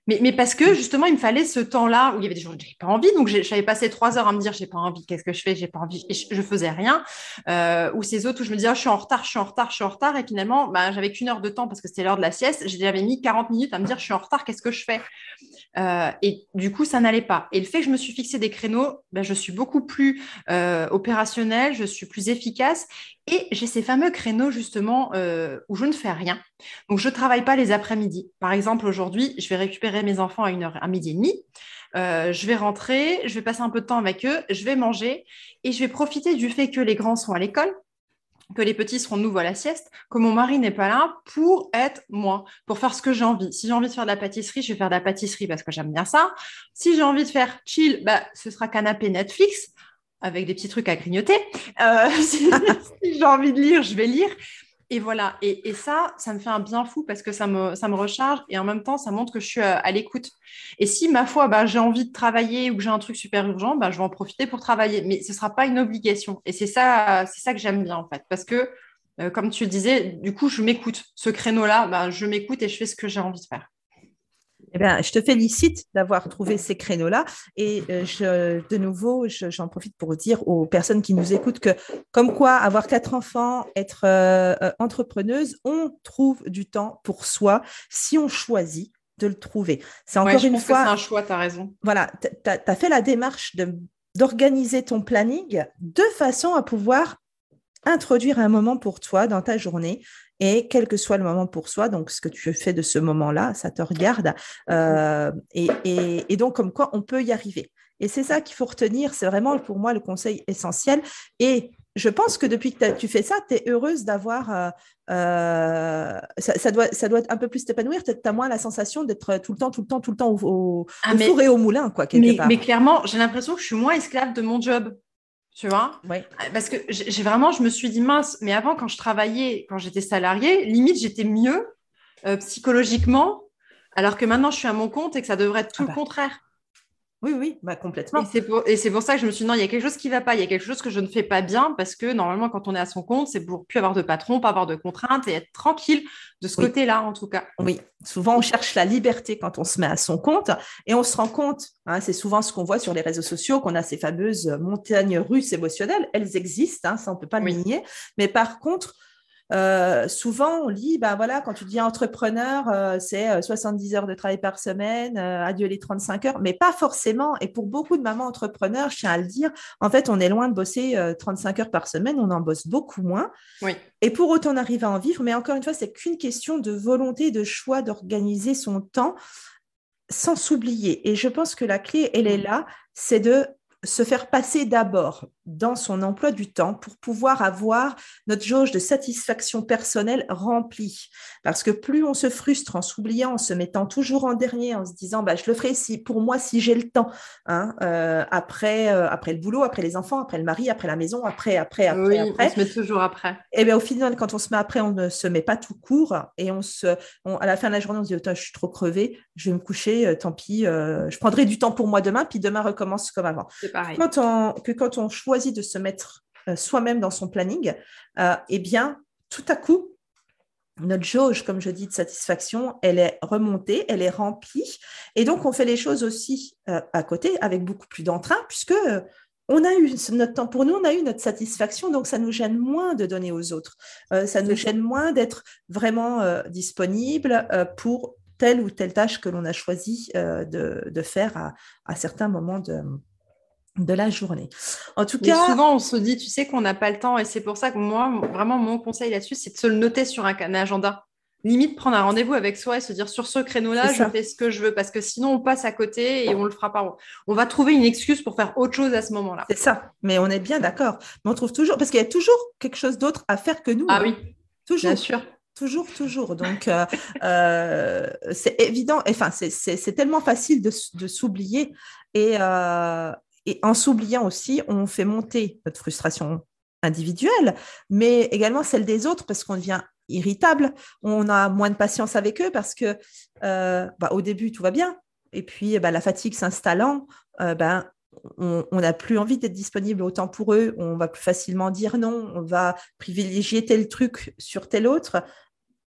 mais, parce que justement, il me fallait ce temps-là où il y avait des jours où n'avais pas envie. Donc, j'avais passé trois heures à me dire, j'ai pas envie, qu'est-ce que je fais, j'ai pas envie. Et je, faisais rien. Euh, ou ces autres où je me disais, oh, je suis en retard, je suis en retard, je suis en retard. Et finalement, bah, j'avais qu'une heure de temps parce que c'était l'heure de la sieste. J'avais mis 40 minutes à me dire, je suis en retard, qu'est-ce que je fais? Euh, et du coup, ça n'allait pas. Et le fait que je me suis fixé des créneaux, ben, je suis beaucoup plus euh, opérationnelle, je suis plus efficace. Et j'ai ces fameux créneaux justement euh, où je ne fais rien. Donc, je ne travaille pas les après-midi. Par exemple, aujourd'hui, je vais récupérer mes enfants à, une heure, à midi et demi. je vais rentrer, je vais passer un peu de temps avec eux, je vais manger et je vais profiter du fait que les grands sont à l'école que les petits seront de à la sieste, que mon mari n'est pas là pour être moi, pour faire ce que j'ai envie. Si j'ai envie de faire de la pâtisserie, je vais faire de la pâtisserie parce que j'aime bien ça. Si j'ai envie de faire chill, bah, ce sera canapé Netflix avec des petits trucs à grignoter. Euh, si j'ai envie de lire, je vais lire. Et voilà, et, ça, ça me fait un bien fou parce que ça me, recharge et en même temps, ça montre que je suis euh, à, l'écoute. Et si, ma foi, bah, j'ai envie de travailler ou que j'ai un truc super urgent, bah, je vais en profiter pour travailler. Mais ce ne sera pas une obligation. Et c'est ça, c'est ça que j'aime bien, en fait. Parce que, euh, comme tu le disais, du coup, je m'écoute. Ce créneau-là, bah, je m'écoute et je fais ce que j'ai envie de faire. Eh bien, je te félicite d'avoir trouvé ces créneaux-là. Et euh, je, de nouveau, j'en profite pour dire aux personnes qui nous écoutent que, comme quoi, avoir quatre enfants, être euh, euh, entrepreneuse, on trouve du temps pour soi si on choisit de le trouver. C'est encore une fois. C'est un choix, tu as raison. Voilà, tu as, fait la démarche d'organiser ton planning de façon à pouvoir introduire un moment pour toi dans ta journée et quel que soit le moment pour soi, donc ce que tu fais de ce moment-là, ça te regarde. Euh, et, donc, comme quoi, on peut y arriver. Et c'est ça qu'il faut retenir, c'est vraiment pour moi le conseil essentiel. Et je pense que depuis que tu fais ça, tu es heureuse d'avoir... Euh, euh, ça, doit, ça doit un peu plus t'épanouir, tu as moins la sensation d'être tout le temps, tout le temps, tout le temps au, ah, four et au moulin, quoi, mais, mais clairement, j'ai l'impression que je suis moins esclave de mon job tu vois? Oui. Parce que j'ai vraiment, je me suis dit mince, mais avant quand je travaillais, quand j'étais salariée, limite j'étais mieux euh, psychologiquement, alors que maintenant je suis à mon compte et que ça devrait être tout ah le bah. contraire. Oui, oui, bah, complètement. Et c'est pour, ça que je me suis dit, non, il y a quelque chose qui ne va pas, il y a quelque chose que je ne fais pas bien, parce que normalement, quand on est à son compte, c'est pour plus avoir de patron, pas avoir de contraintes et être tranquille de ce côté-là, en tout cas. Oui, souvent, on cherche la liberté quand on se met à son compte, et on se rend compte, hein, c'est souvent ce qu'on voit sur les réseaux sociaux, qu'on a ces fameuses montagnes russes émotionnelles, elles existent, hein, ça, on ne peut pas le nier, mais par contre, euh, souvent, on lit, ben voilà, quand tu dis entrepreneur, euh, c'est 70 euh, heures de travail par semaine, adieu les 35 heures, mais pas forcément. Et pour beaucoup de mamans entrepreneurs, je tiens à le dire, en fait, on est loin de bosser 35 heures par semaine, on en bosse beaucoup moins. Oui. Et pour autant, on arrive à en vivre. Mais encore une fois, c'est qu'une question de volonté, de choix d'organiser son temps sans s'oublier. Et je pense que la clé, elle est mmh. là, c'est de se faire passer d'abord dans son emploi du temps pour pouvoir avoir notre jauge de satisfaction personnelle remplie. Parce que plus on se frustre en s'oubliant, en se mettant toujours en dernier, en se disant bah, je le ferai si, pour moi si j'ai le temps, hein, euh, après, euh, après le boulot, après les enfants, après le mari, après la maison, après, après, après, oui, après. On se met toujours après. Et eh bien au final, quand on se met après, on ne se met pas tout court et on se, à la fin de la journée, on se dit je suis trop crevé, je vais me coucher, euh, tant pis, je prendrai du temps pour moi demain, puis demain recommence comme avant. C'est pareil. Quand on, que quand on choisit de se mettre euh, soi-même dans son planning, euh, eh bien, tout à coup, notre jauge, comme je dis, de satisfaction, elle est remontée, elle est remplie. Et donc, on fait les choses aussi euh, à côté avec beaucoup plus d'entrain, puisque on a eu notre temps pour nous, on a eu notre satisfaction, donc ça nous gêne moins de donner aux autres. ça nous gêne moins d'être vraiment disponible pour telle ou telle tâche que l'on a choisi de, faire à, à certains moments de, de la journée. En tout cas, souvent on se dit, tu sais qu'on n'a pas le temps, et c'est pour ça que moi, vraiment, mon conseil là-dessus, c'est de se le noter sur un, agenda. Limite, prendre un rendez-vous avec soi et se dire sur ce créneau-là, je fais ce que je veux, parce que sinon on passe à côté et on le fera pas. On va trouver une excuse pour faire autre chose à ce moment-là. C'est ça, mais on est bien d'accord. Mais on trouve toujours, parce qu'il y a toujours quelque chose d'autre à faire que nous. Ah hein. oui, toujours. Bien sûr. Toujours, toujours. Donc, euh, euh, c'est évident, enfin, c'est tellement facile de, s'oublier. Et, euh, et en s'oubliant aussi, on fait monter notre frustration individuelle, mais également celle des autres parce qu'on devient irritable, on a moins de patience avec eux parce que euh, bah, au début tout va bien, et puis bah, la fatigue s'installant, euh, ben, on n'a plus envie d'être disponible autant pour eux, on va plus facilement dire non, on va privilégier tel truc sur tel autre,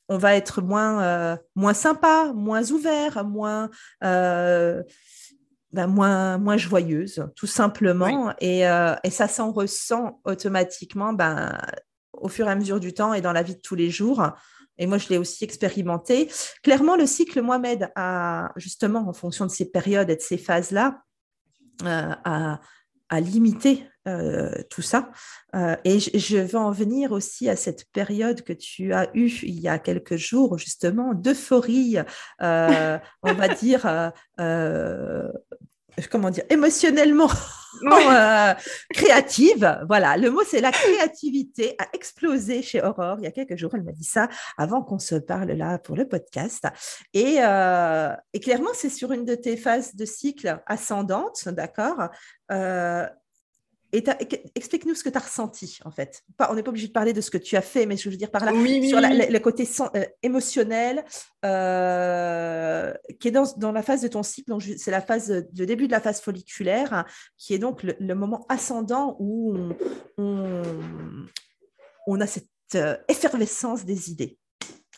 on va être moins, euh, moins sympa, moins ouvert, moins ben, moins, moins joyeuse, tout simplement. Et, euh, et, ça s'en ressent automatiquement ben, au fur et à mesure du temps et dans la vie de tous les jours. et moi je l'ai aussi expérimenté. Clairement, le cycle, moi, m'aide à, justement, en fonction de ces périodes et de ces phases-là, à, à limiter euh, tout ça. Euh, et je, veux en venir aussi à cette période que tu as eue il y a quelques jours, justement, d'euphorie, euh, on va dire, comment dire, émotionnellement créative. Voilà, le mot c'est la créativité a explosé chez Aurore il y a quelques jours. Elle m'a dit ça avant qu'on se parle là pour le podcast. Et, et clairement, c'est sur une de tes phases de cycle ascendante, d'accord explique-nous ce que tu as ressenti, en fait. on n'est pas obligé de parler de ce que tu as fait, mais je veux dire par là, sur le, côté euh, émotionnel, euh, qui est dans, la phase de ton cycle. C'est la phase de début de la phase folliculaire, qui est donc le, moment ascendant où on, on, a cette euh, effervescence des idées.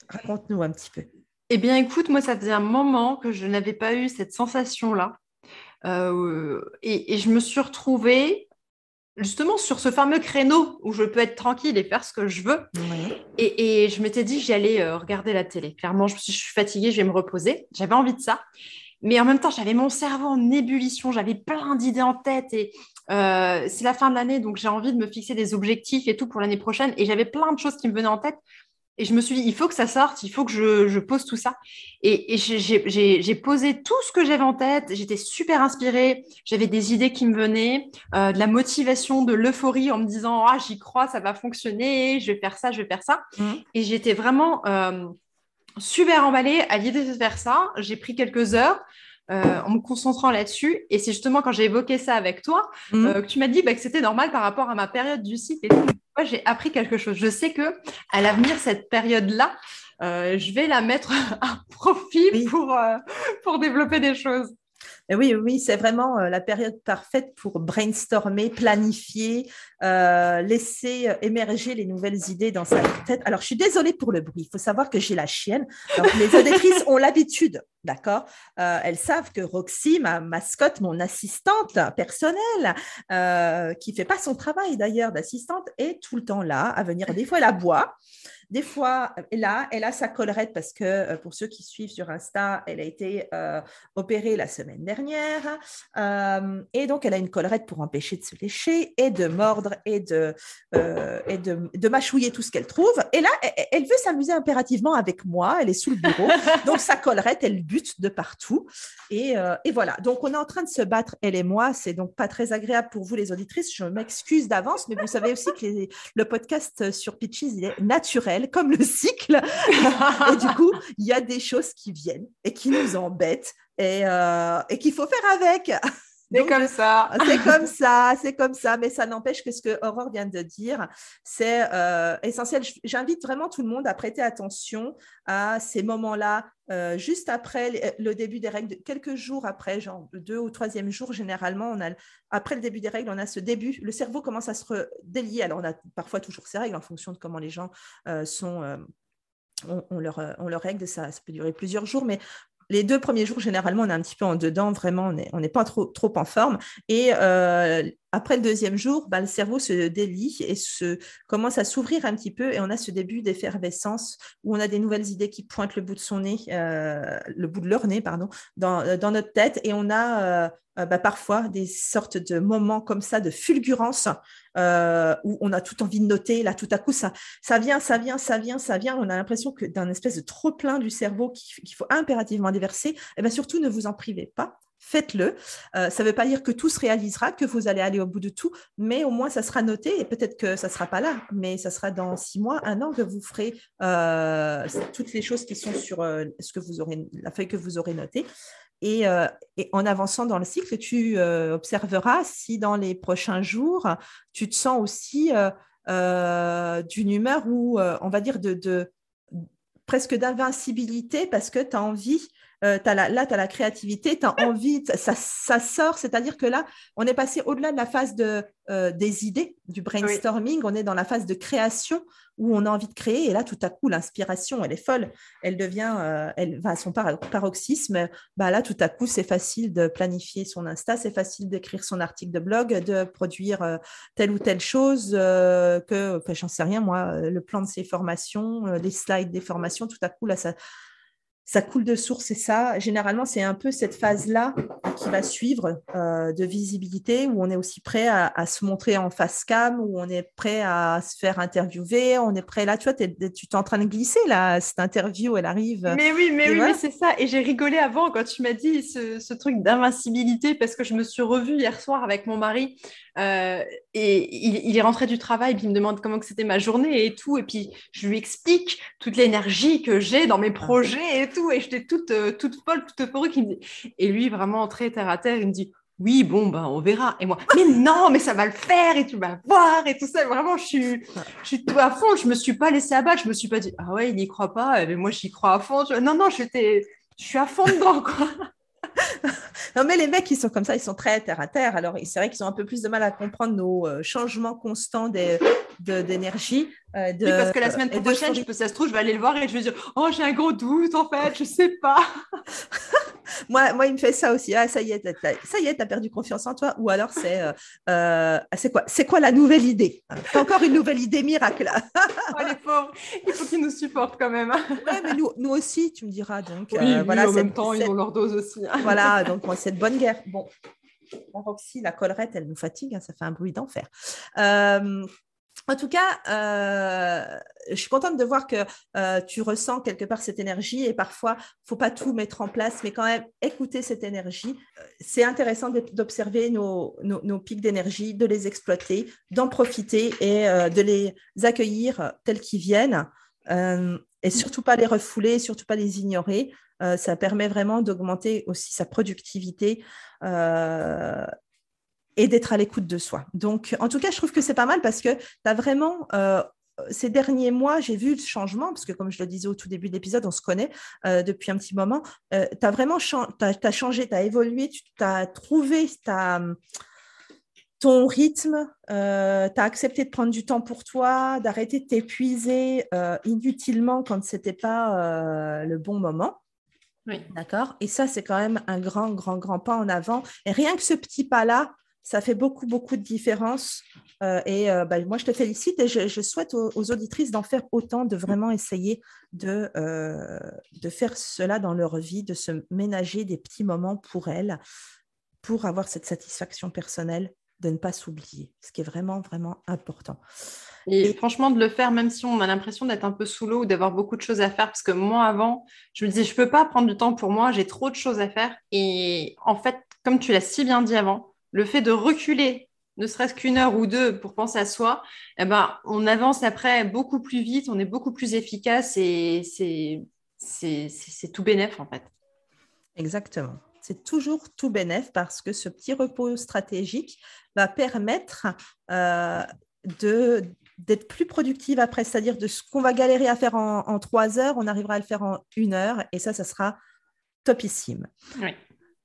Raconte-nous un petit peu. Eh bien, écoute, moi, ça faisait un moment que je n'avais pas eu cette sensation-là. et, je me suis retrouvée justement sur ce fameux créneau où je peux être tranquille et faire ce que je veux. Et, je m'étais dit, j'allais euh, regarder la télé. Clairement, je, je suis fatiguée, je vais me reposer. J'avais envie de ça. Mais en même temps, j'avais mon cerveau en ébullition, j'avais plein d'idées en tête et euh, c'est la fin de l'année, donc j'ai envie de me fixer des objectifs et tout pour l'année prochaine. Et j'avais plein de choses qui me venaient en tête. Et je me suis dit, il faut que ça sorte, il faut que je, pose tout ça. Et, j'ai posé tout ce que j'avais en tête. J'étais super inspirée. J'avais des idées qui me venaient, euh, de la motivation, de l'euphorie en me disant, ah, j'y crois, ça va fonctionner, je vais faire ça, je vais faire ça. Mmh. Et j'étais vraiment euh, super emballée à l'idée de faire ça. J'ai pris quelques heures. Euh, en me concentrant là-dessus. Et c'est justement quand j'ai évoqué ça avec toi mmh. que tu m'as dit bah, que c'était normal par rapport à ma période du cycle et tout moi, j'ai appris quelque chose. Je sais que à l'avenir, cette période-là, euh, je vais la mettre à profit pour, euh, pour développer des choses. Oui, oui, c'est vraiment euh, la période parfaite pour brainstormer, planifier, laisser émerger les nouvelles idées dans sa tête. Alors, je suis désolée pour le bruit. Il faut savoir que j'ai la chienne. Donc, les auditrices ont l'habitude, d'accord? Elles savent que Roxy, ma mascotte, mon assistante personnelle, qui ne fait pas son travail d'ailleurs d'assistante, est tout le temps là à venir. Des fois, elle aboie. Des fois, là, elle a sa collerette parce que euh, pour ceux qui suivent sur Insta, elle a été euh, opérée la semaine dernière. Euh, et donc, elle a une collerette pour empêcher de se lécher et de mordre et de, et de, mâchouiller tout ce qu'elle trouve. Et là, elle, veut s'amuser impérativement avec moi. Elle est sous le bureau. donc, sa collerette, elle bute de partout. Et, et, voilà. Donc, on est en train de se battre, elle et moi. C'est donc pas très agréable pour vous, les auditrices. Je m'excuse d'avance, mais vous savez aussi que le podcast sur Pitches, il est naturel comme le cycle. et du coup, il y a des choses qui viennent et qui nous embêtent et, euh, et qu'il faut faire avec. C'est comme ça. C'est comme ça, c'est comme ça. Mais ça n'empêche que ce que Aurore vient de dire, c'est euh, essentiel. J'invite vraiment tout le monde à prêter attention à ces moments-là, euh, juste après le début des règles, quelques jours après, genre deux ou troisième jour, généralement, on a, après le début des règles, on a ce début. Le cerveau commence à se délier. Alors, on a parfois toujours ces règles en fonction de comment les gens euh, sont. On, leur, on, leur, règle, ça, ça, peut durer plusieurs jours, mais les deux premiers jours, généralement, on est un petit peu en dedans, vraiment, on n'est pas trop, trop en forme. Et euh, après le deuxième jour, bah, le cerveau se délie et se, commence à s'ouvrir un petit peu et on a ce début d'effervescence où on a des nouvelles idées qui pointent le bout de son nez, euh, le bout de leur nez, pardon, dans, notre tête et on a euh, bah, parfois des sortes de moments comme ça de fulgurance où on a tout envie de noter. Là, tout à coup, ça, ça vient, ça vient, ça vient, ça vient. On a l'impression que d'un espèce de trop plein du cerveau qu'il faut impérativement déverser. Et eh bien surtout, ne vous en privez pas faites-le. Euh, ça ne veut pas dire que tout se réalisera, que vous allez aller au bout de tout, mais au moins ça sera noté et peut-être que ça ne sera pas là, mais ça sera dans six mois, un an que vous ferez euh, toutes les choses qui sont sur euh, ce que vous aurez, la feuille que vous aurez notée. Et, en avançant dans le cycle, tu observeras si dans les prochains jours, tu te sens aussi d'une humeur où, on va dire, de, de presque d'invincibilité parce que tu as envie euh, là, tu as la créativité, tu as envie, ça, ça sort. C'est-à-dire que là, on est passé au-delà de la phase de, euh, des idées, du brainstorming, on est dans la phase de création où on a envie de créer. Et là, tout à coup, l'inspiration, elle est folle. Elle devient, euh, elle va à son paroxysme. Bah, là, tout à coup, c'est facile de planifier son Insta, c'est facile d'écrire son article de blog, de produire telle ou telle chose, que, enfin, j'en sais rien, moi, le plan de ses formations, les slides des formations, tout à coup, là, ça ça coule de source et ça, généralement, c'est un peu cette phase-là qui va suivre euh, de visibilité où on est aussi prêt à, se montrer en face cam, où on est prêt à se faire interviewer, on est prêt là, tu vois, es, tu es en train de glisser là, cette interview, elle arrive. Mais oui, mais oui, c'est ça. Et j'ai rigolé avant quand tu m'as dit ce, truc d'invincibilité parce que je me suis revue hier soir avec mon mari euh, et il, est rentré du travail, puis il me demande comment que c'était ma journée et tout, et puis je lui explique toute l'énergie que j'ai dans mes ah. projets et tout, et j'étais toute, euh, toute folle, toute euphorique. Et lui, vraiment très terre à terre, il me dit oui, bon, ben, on verra. Et moi, mais non, mais ça va le faire et tu vas voir et tout ça. Vraiment, je suis, je suis tout à fond. Je me suis pas laissée abattre. Je me suis pas dit, ah ouais, il n'y croit pas. Mais moi, j'y crois à fond. Non, non, j'étais, je suis à fond dedans, quoi. non, mais les mecs, ils sont comme ça, ils sont très terre à terre. Alors, c'est vrai qu'ils ont un peu plus de mal à comprendre nos euh, changements constants d'énergie. Euh, oui, parce que la semaine prochaine, je peux, ça se trouve, je vais aller le voir et je vais dire Oh, j'ai un gros doute en fait, je sais pas. moi, moi, il me fait ça aussi. Ah, ça y est, ça y est, t'as perdu confiance en toi. Ou alors, c'est euh, euh c'est quoi, c'est quoi la nouvelle idée? T'as encore une nouvelle idée miracle. oh, les pauvres, il faut qu'ils nous supportent quand même. ouais, mais nous, nous aussi, tu me diras. Donc, oui, voilà, en même temps, ils ont leur dose aussi. voilà, donc c'est cette bonne guerre. Bon, Roxy, la collerette, elle nous fatigue, hein, ça fait un bruit d'enfer. Euh, en tout cas, euh, je suis contente de voir que euh, tu ressens quelque part cette énergie et parfois, il ne faut pas tout mettre en place, mais quand même écouter cette énergie. C'est intéressant d'observer nos, pics d'énergie, de les exploiter, d'en profiter et euh, de les accueillir tels qu'ils viennent et surtout pas les refouler, surtout pas les ignorer. ça permet vraiment d'augmenter aussi sa productivité et d'être à l'écoute de soi. Donc, en tout cas, je trouve que c'est pas mal parce que tu as vraiment, euh, ces derniers mois, j'ai vu le changement, parce que comme je le disais au tout début de l'épisode, on se connaît euh, depuis un petit moment. Euh, tu as vraiment as, changé, tu as évolué, tu as trouvé ton rythme, tu as accepté de prendre du temps pour toi, d'arrêter de t'épuiser inutilement quand ce n'était pas le bon moment. Oui. D'accord? Et ça, c'est quand même un grand, grand, grand pas en avant. Et rien que ce petit pas-là, ça fait beaucoup, beaucoup de différence. Euh, et euh, bah, moi, je te félicite et je, souhaite aux, auditrices d'en faire autant, de vraiment essayer de, euh, de faire cela dans leur vie, de se ménager des petits moments pour elles, pour avoir cette satisfaction personnelle, de ne pas s'oublier, ce qui est vraiment, vraiment important. Et, franchement, de le faire, même si on a l'impression d'être un peu sous l'eau ou d'avoir beaucoup de choses à faire, parce que moi, avant, je me disais, je ne peux pas prendre du temps pour moi, j'ai trop de choses à faire. Et en fait, comme tu l'as si bien dit avant, le fait de reculer ne serait-ce qu'une heure ou deux pour penser à soi, eh ben, on avance après beaucoup plus vite, on est beaucoup plus efficace et c'est tout bénéf en fait. Exactement. C'est toujours tout bénéf parce que ce petit repos stratégique va permettre euh, d'être plus productive après, c'est-à-dire de ce qu'on va galérer à faire en, en, trois heures, on arrivera à le faire en une heure et ça, ça sera topissime. Oui.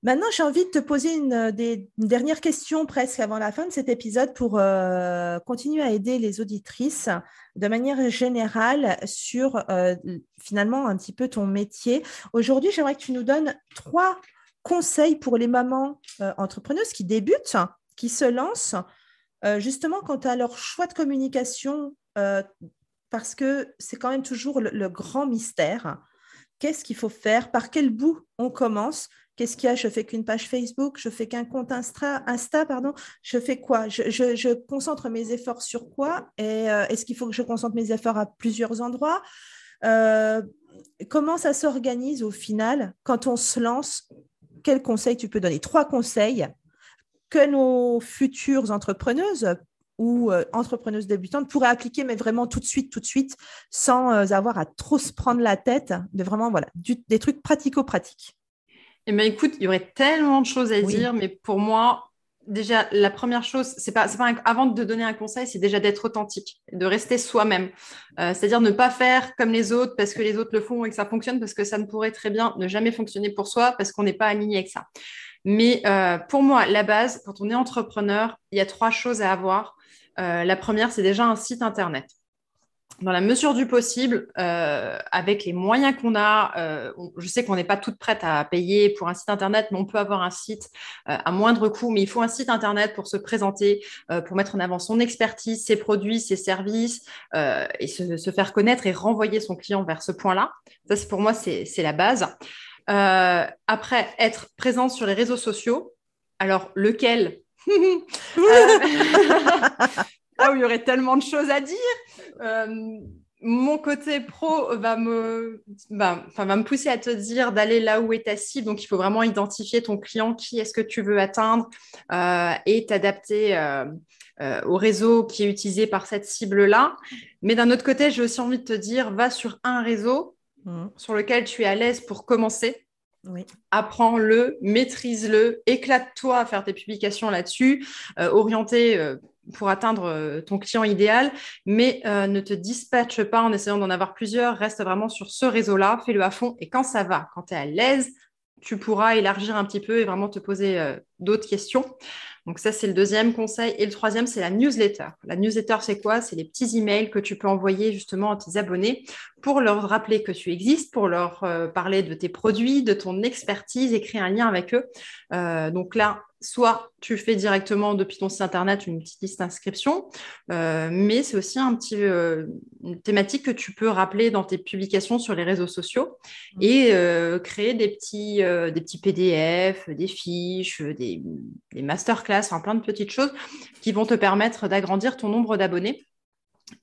Maintenant, j'ai envie de te poser une, dernière question presque avant la fin de cet épisode pour euh, continuer à aider les auditrices de manière générale sur euh, finalement un petit peu ton métier. Aujourd'hui, j'aimerais que tu nous donnes trois conseils pour les mamans euh, entrepreneuses qui débutent, qui se lancent, justement quant à leur choix de communication, parce que c'est quand même toujours le grand mystère. Qu'est-ce qu'il faut faire? Par quel bout on commence? Qu'est-ce qu'il y a? Je fais qu'une page Facebook, je fais qu'un compte Insta, Insta, pardon. Je fais quoi? Je, concentre mes efforts sur quoi? Et euh, est-ce qu'il faut que je concentre mes efforts à plusieurs endroits? Euh, Comment ça s'organise au final? Quand on se lance Quels conseils tu peux donner? Trois conseils que nos futures entrepreneuses ou euh, entrepreneuses débutantes pourraient appliquer, mais vraiment tout de suite, tout de suite, sans avoir à trop se prendre la tête, de vraiment voilà, des trucs pratico-pratiques. Eh bien, écoute, il y aurait tellement de choses à dire, mais pour moi, déjà, la première chose, c'est pas, pas avant de donner un conseil, c'est déjà d'être authentique, de rester soi-même. Euh, c'est-à-dire ne pas faire comme les autres parce que les autres le font et que ça fonctionne, parce que ça ne pourrait très bien ne jamais fonctionner pour soi parce qu'on n'est pas aligné avec ça. Mais euh, pour moi, la base, quand on est entrepreneur, il y a trois choses à avoir. Euh, la première, c'est déjà un site internet dans la mesure du possible, euh, avec les moyens qu'on a, euh, je sais qu'on n'est pas toutes prêtes à payer pour un site Internet, mais on peut avoir un site euh, à moindre coût, mais il faut un site Internet pour se présenter, pour mettre en avant son expertise, ses produits, ses services, et se, faire connaître et renvoyer son client vers ce point-là. Ça, c'est pour moi, c'est la base. après, être présent sur les réseaux sociaux. Alors, lequel? Ah oui, il y aurait tellement de choses à dire. Euh, mon côté pro va me, va me pousser à te dire d'aller là où est ta cible. Donc, il faut vraiment identifier ton client, qui est-ce que tu veux atteindre euh, et t'adapter euh, au réseau qui est utilisé par cette cible-là. Mais d'un autre côté, j'ai aussi envie de te dire, va sur un réseau mmh. sur lequel tu es à l'aise pour commencer. Apprends-le, maîtrise-le, éclate-toi à faire tes publications là-dessus, orienté pour atteindre euh, ton client idéal, mais euh, ne te dispatche pas en essayant d'en avoir plusieurs, reste vraiment sur ce réseau-là, fais-le à fond, et quand ça va, quand tu es à l'aise, tu pourras élargir un petit peu et vraiment te poser euh, d'autres questions. Donc ça, c'est le deuxième conseil. Et le troisième, c'est la newsletter. La newsletter, c'est quoi? C'est les petits emails que tu peux envoyer justement à tes abonnés pour leur rappeler que tu existes, pour leur parler de tes produits, de ton expertise et créer un lien avec eux. donc là, soit tu fais directement depuis ton site internet une petite liste d'inscription, euh, mais c'est aussi un petit, euh, une thématique que tu peux rappeler dans tes publications sur les réseaux sociaux mmh. et euh, créer des petits, des petits PDF, des fiches, des, des masterclass, enfin, plein de petites choses qui vont te permettre d'agrandir ton nombre d'abonnés.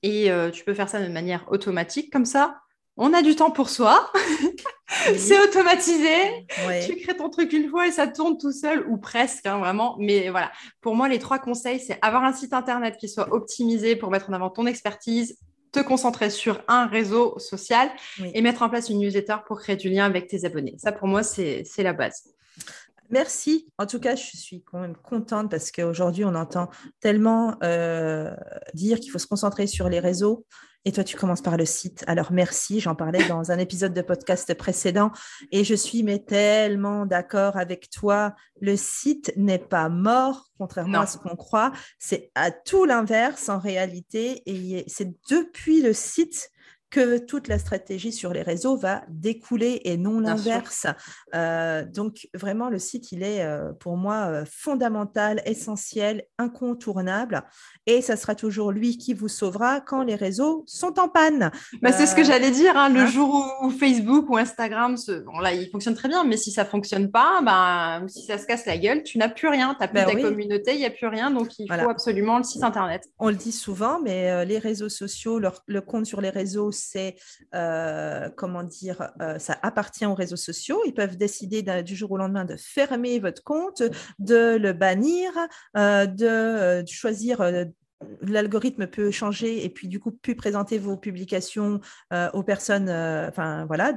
Et tu peux faire ça de manière automatique comme ça on a du temps pour soi. c'est automatisé. Tu crées ton truc une fois et ça tourne tout seul ou presque, hein, vraiment. Mais voilà, pour moi, les trois conseils, c'est avoir un site internet qui soit optimisé pour mettre en avant ton expertise, te concentrer sur un réseau social et mettre en place une newsletter pour créer du lien avec tes abonnés. Ça, pour moi, c'est la base. Merci. En tout cas, je suis quand même contente parce qu'aujourd'hui, on entend tellement euh, dire qu'il faut se concentrer sur les réseaux. Et toi, tu commences par le site. Alors, merci. J'en parlais dans un épisode de podcast précédent. Et je suis mais tellement d'accord avec toi. Le site n'est pas mort, contrairement à ce qu'on croit. C'est à tout l'inverse en réalité. Et c'est depuis le site que toute la stratégie sur les réseaux va découler et non l'inverse. Euh, donc vraiment, le site, il est euh, pour moi euh, fondamental, essentiel, incontournable. Et ça sera toujours lui qui vous sauvera quand les réseaux sont en panne. Bah, c'est ce que j'allais dire. Hein, le hein jour où, Facebook ou Instagram, bon, là, il fonctionne très bien, mais si ça fonctionne pas, bah, si ça se casse la gueule, tu n'as plus rien. Tu n'as plus bah ta communauté, il n'y a plus rien. Donc, il faut absolument le site Internet. On le dit souvent, mais les réseaux sociaux, le compte sur les réseaux, c'est, euh, comment dire, euh, ça appartient aux réseaux sociaux. Ils peuvent décider du jour au lendemain de fermer votre compte, de le bannir, euh, de, choisir l'algorithme peut changer et puis du coup plus présenter vos publications aux personnes, enfin voilà,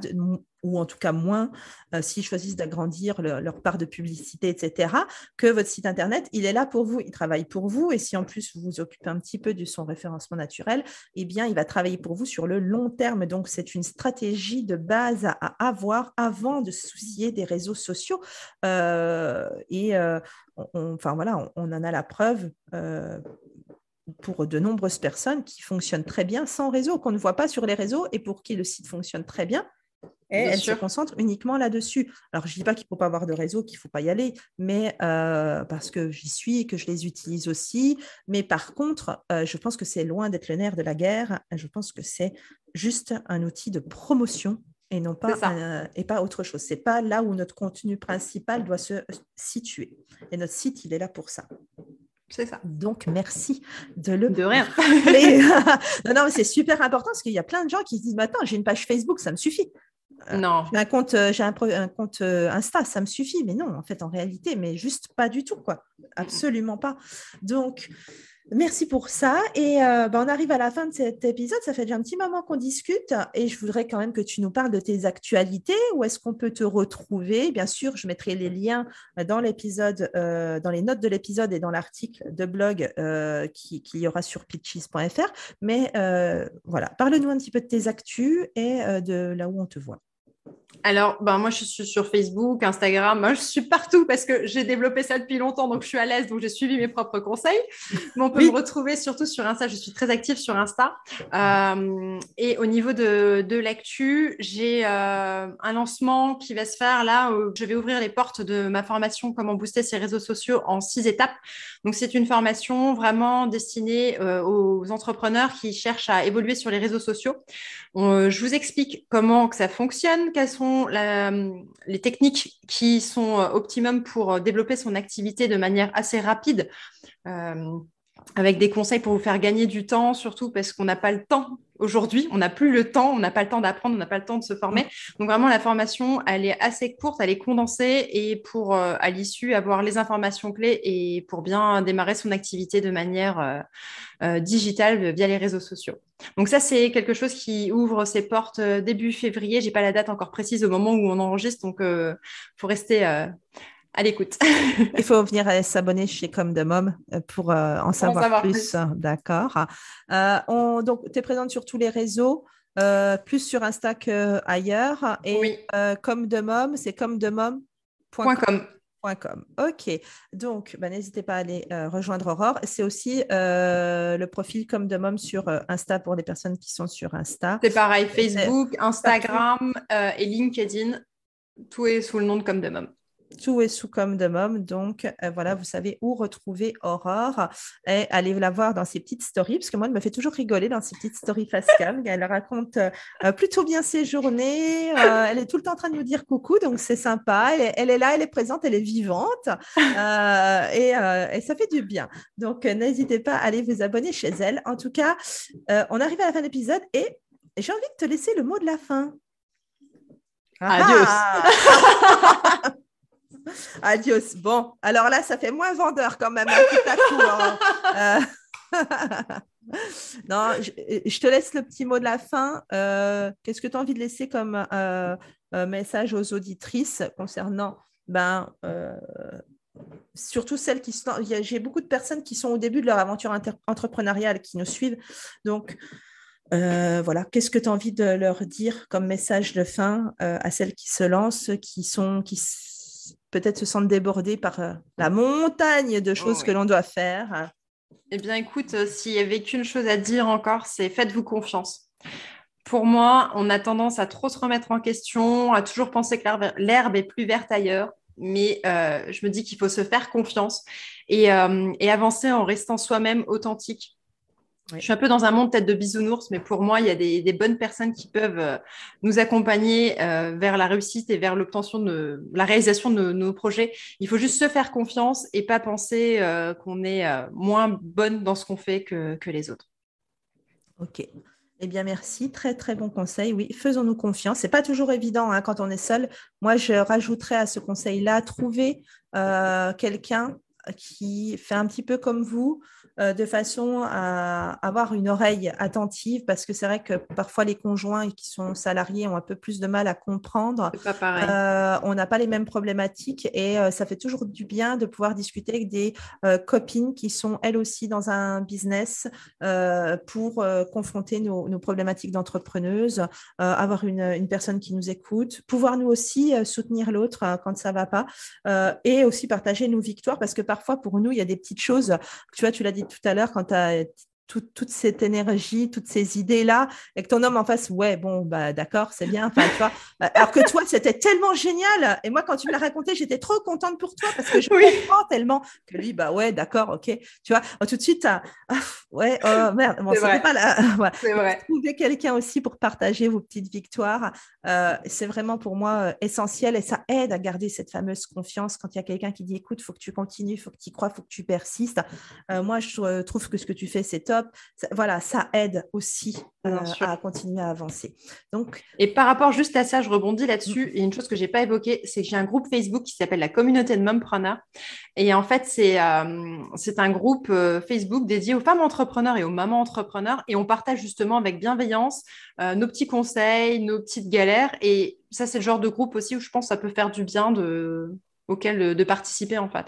ou en tout cas moins, euh, s'ils choisissent d'agrandir leur part de publicité, etc., que votre site Internet, il est là pour vous, il travaille pour vous, et si en plus vous vous occupez un petit peu de son référencement naturel, eh bien, il va travailler pour vous sur le long terme. Donc, c'est une stratégie de base à, avoir avant de se soucier des réseaux sociaux. Euh, et euh, enfin, voilà, on, en a la preuve pour de nombreuses personnes qui fonctionnent très bien sans réseau, qu'on ne voit pas sur les réseaux et pour qui le site fonctionne très bien, et elle se concentre uniquement là-dessus. Alors, je ne dis pas qu'il ne faut pas avoir de réseau, qu'il ne faut pas y aller, mais euh, parce que j'y suis et que je les utilise aussi. Mais par contre, euh, je pense que c'est loin d'être le nerf de la guerre. Je pense que c'est juste un outil de promotion et non pas, et pas autre chose. Ce n'est pas là où notre contenu principal doit se situer. Et notre site, il est là pour ça. C'est ça. Donc, merci de le. De rien. non, non, mais c'est super important parce qu'il y a plein de gens qui se disent Maintenant, j'ai une page Facebook, ça me suffit. Euh, non. J'ai un compte, euh, j'ai un, compte euh, Insta, ça me suffit. Mais non, en fait, en réalité, mais juste pas du tout, quoi. Absolument pas. Donc, Merci pour ça. Et euh, ben, on arrive à la fin de cet épisode. Ça fait déjà un petit moment qu'on discute et je voudrais quand même que tu nous parles de tes actualités. Où est-ce qu'on peut te retrouver? Bien sûr, je mettrai les liens dans l'épisode, euh, dans les notes de l'épisode et dans l'article de blog euh, qu'il qui y aura sur pitches.fr. Mais voilà, parle-nous un petit peu de tes actus et de là où on te voit. Alors, ben, moi, je suis sur Facebook, Instagram, moi, je suis partout parce que j'ai développé ça depuis longtemps, donc je suis à l'aise, donc j'ai suivi mes propres conseils. Mais on peut me retrouver surtout sur Insta, je suis très active sur Insta. Euh, et au niveau de, de l'actu, j'ai euh, un lancement qui va se faire là, où je vais ouvrir les portes de ma formation Comment booster ses réseaux sociaux en six étapes. Donc, c'est une formation vraiment destinée euh, aux entrepreneurs qui cherchent à évoluer sur les réseaux sociaux. je vous explique comment que ça fonctionne, quelles sont les techniques qui sont euh, optimum pour euh, développer son activité de manière assez rapide. Euh, avec des conseils pour vous faire gagner du temps, surtout parce qu'on n'a pas le temps aujourd'hui, on n'a plus le temps, on n'a pas le temps d'apprendre, on n'a pas le temps de se former. Donc vraiment, la formation, elle est assez courte, elle est condensée et pour euh, à l'issue avoir les informations clés et pour bien démarrer son activité de manière euh, euh, digitale via les réseaux sociaux. Donc ça, c'est quelque chose qui ouvre ses portes début février. J'ai pas la date encore précise au moment où on enregistre, donc il faut rester à l'écoute. Il faut venir s'abonner chez Comme de Mom euh, pour euh, en savoir, plus. D'accord. Euh, donc, tu es présente sur tous les réseaux, plus sur Insta qu'ailleurs. Et oui. Comme de Mom, c'est comme de mom.com. Ok, donc bah, n'hésitez pas à aller rejoindre Aurore. C'est aussi le profil comme de Mom sur Insta pour les personnes qui sont sur Insta. C'est pareil, Facebook, Instagram et LinkedIn. Tout est sous le nom de comme de Mom tout est sous comme de mom. Donc, euh, voilà, vous savez où retrouver Aurore et allez la voir dans ses petites stories, parce que moi, elle me fait toujours rigoler dans ses petites stories face cam. Elle raconte euh, plutôt bien ses journées. Euh, elle est tout le temps en train de nous dire coucou, donc c'est sympa. Elle est, là, elle est présente, elle est vivante et, et, ça fait du bien. Donc, n'hésitez pas à aller vous abonner chez elle. En tout cas, on arrive à la fin de l'épisode et j'ai envie de te laisser le mot de la fin. Adios. Ah! Adios. Bon, alors là, ça fait moins vendeur quand même, petit coup. Hein. Euh, non, je, te laisse le petit mot de la fin. Euh, qu'est-ce que tu as envie de laisser comme euh, message aux auditrices concernant ben, surtout celles qui sont. J'ai beaucoup de personnes qui sont au début de leur aventure entrepreneuriale qui nous suivent. Donc, voilà, qu'est-ce que tu as envie de leur dire comme message de fin à celles qui se lancent, qui sont, qui peut-être se sentent débordés par euh, la montagne de choses oh que l'on doit faire. Eh bien, écoute, euh, s'il n'y avait qu'une chose à dire encore, c'est faites-vous confiance. Pour moi, on a tendance à trop se remettre en question, à toujours penser que l'herbe est plus verte ailleurs. Mais euh, je me dis qu'il faut se faire confiance et, et avancer en restant soi-même authentique. Je suis un peu dans un monde tête de bisounours, mais pour moi, il y a des, bonnes personnes qui peuvent euh, nous accompagner euh, vers la réussite et vers l'obtention de la réalisation de nos, projets. Il faut juste se faire confiance et pas penser euh, qu'on est moins bonne dans ce qu'on fait que, les autres. Ok. Eh bien, merci. Très, très bon conseil. Oui, faisons-nous confiance. Ce n'est pas toujours évident hein, quand on est seul. Moi, je rajouterais à ce conseil-là, trouver quelqu'un qui fait un petit peu comme vous, de façon à avoir une oreille attentive, parce que c'est vrai que parfois les conjoints qui sont salariés ont un peu plus de mal à comprendre. Euh, on n'a pas les mêmes problématiques et euh, ça fait toujours du bien de pouvoir discuter avec des copines qui sont elles aussi dans un business pour confronter nos, problématiques d'entrepreneuses, avoir une, une, personne qui nous écoute, pouvoir nous aussi soutenir l'autre quand ça va pas et aussi partager nos victoires parce que parfois pour nous il y a des petites choses, tu vois, tu l'as dit tout à l'heure, quand tu as toute cette énergie, toutes ces idées-là, et que ton homme en face, ouais, bon, bah d'accord, c'est bien. Enfin, tu vois, euh, alors que toi, c'était tellement génial. Et moi, quand tu me l'as raconté, j'étais trop contente pour toi parce que je comprends tellement que lui, bah ouais, d'accord, ok. Tu vois, tout de suite, ah, ouais, oh merde, bon, c'était pas là. C'est vrai. Trouver quelqu'un aussi pour partager vos petites victoires, euh, c'est vraiment pour moi euh, essentiel et ça aide à garder cette fameuse confiance quand il y a quelqu'un qui dit, écoute, faut que tu continues, faut que tu y crois, faut que tu persistes. moi, je trouve que ce que tu fais, c'est top stop. voilà, ça aide aussi euh, à continuer à avancer. Donc, et par rapport juste à ça, je rebondis là-dessus. Mm. Et une chose que j'ai pas évoquée, c'est que j'ai un groupe Facebook qui s'appelle la communauté de mompreneurs. Et en fait, c'est euh, c'est un groupe euh, Facebook dédié aux femmes entrepreneurs et aux mamans entrepreneurs. Et on partage justement avec bienveillance nos petits conseils, nos petites galères. Et ça, c'est le genre de groupe aussi où je pense que ça peut faire du bien de, auquel de participer en fait.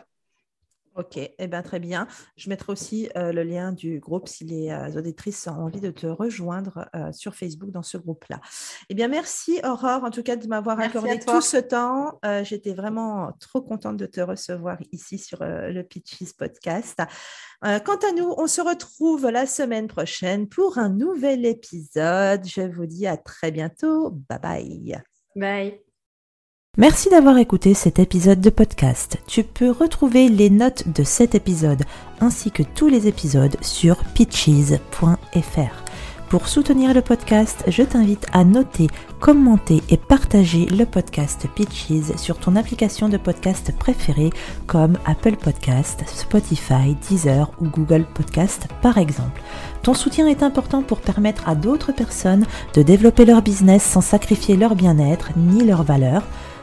Ok, eh bien, très bien. Je mettrai aussi euh, le lien du groupe si les euh, auditrices ont envie de te rejoindre euh, sur Facebook dans ce groupe-là. Eh bien, merci Aurore, en tout cas, de m'avoir accordé tout ce temps. J'étais vraiment trop contente de te recevoir ici sur le Pitches Podcast. quant à nous, on se retrouve la semaine prochaine pour un nouvel épisode. Je vous dis à très bientôt. Bye bye. Bye. Merci d'avoir écouté cet épisode de podcast. Tu peux retrouver les notes de cet épisode ainsi que tous les épisodes sur pitches.fr. Pour soutenir le podcast, je t'invite à noter, commenter et partager le podcast Pitches sur ton application de podcast préférée comme Apple Podcast, Spotify, Deezer ou Google Podcast par exemple. Ton soutien est important pour permettre à d'autres personnes de développer leur business sans sacrifier leur bien-être ni leurs valeurs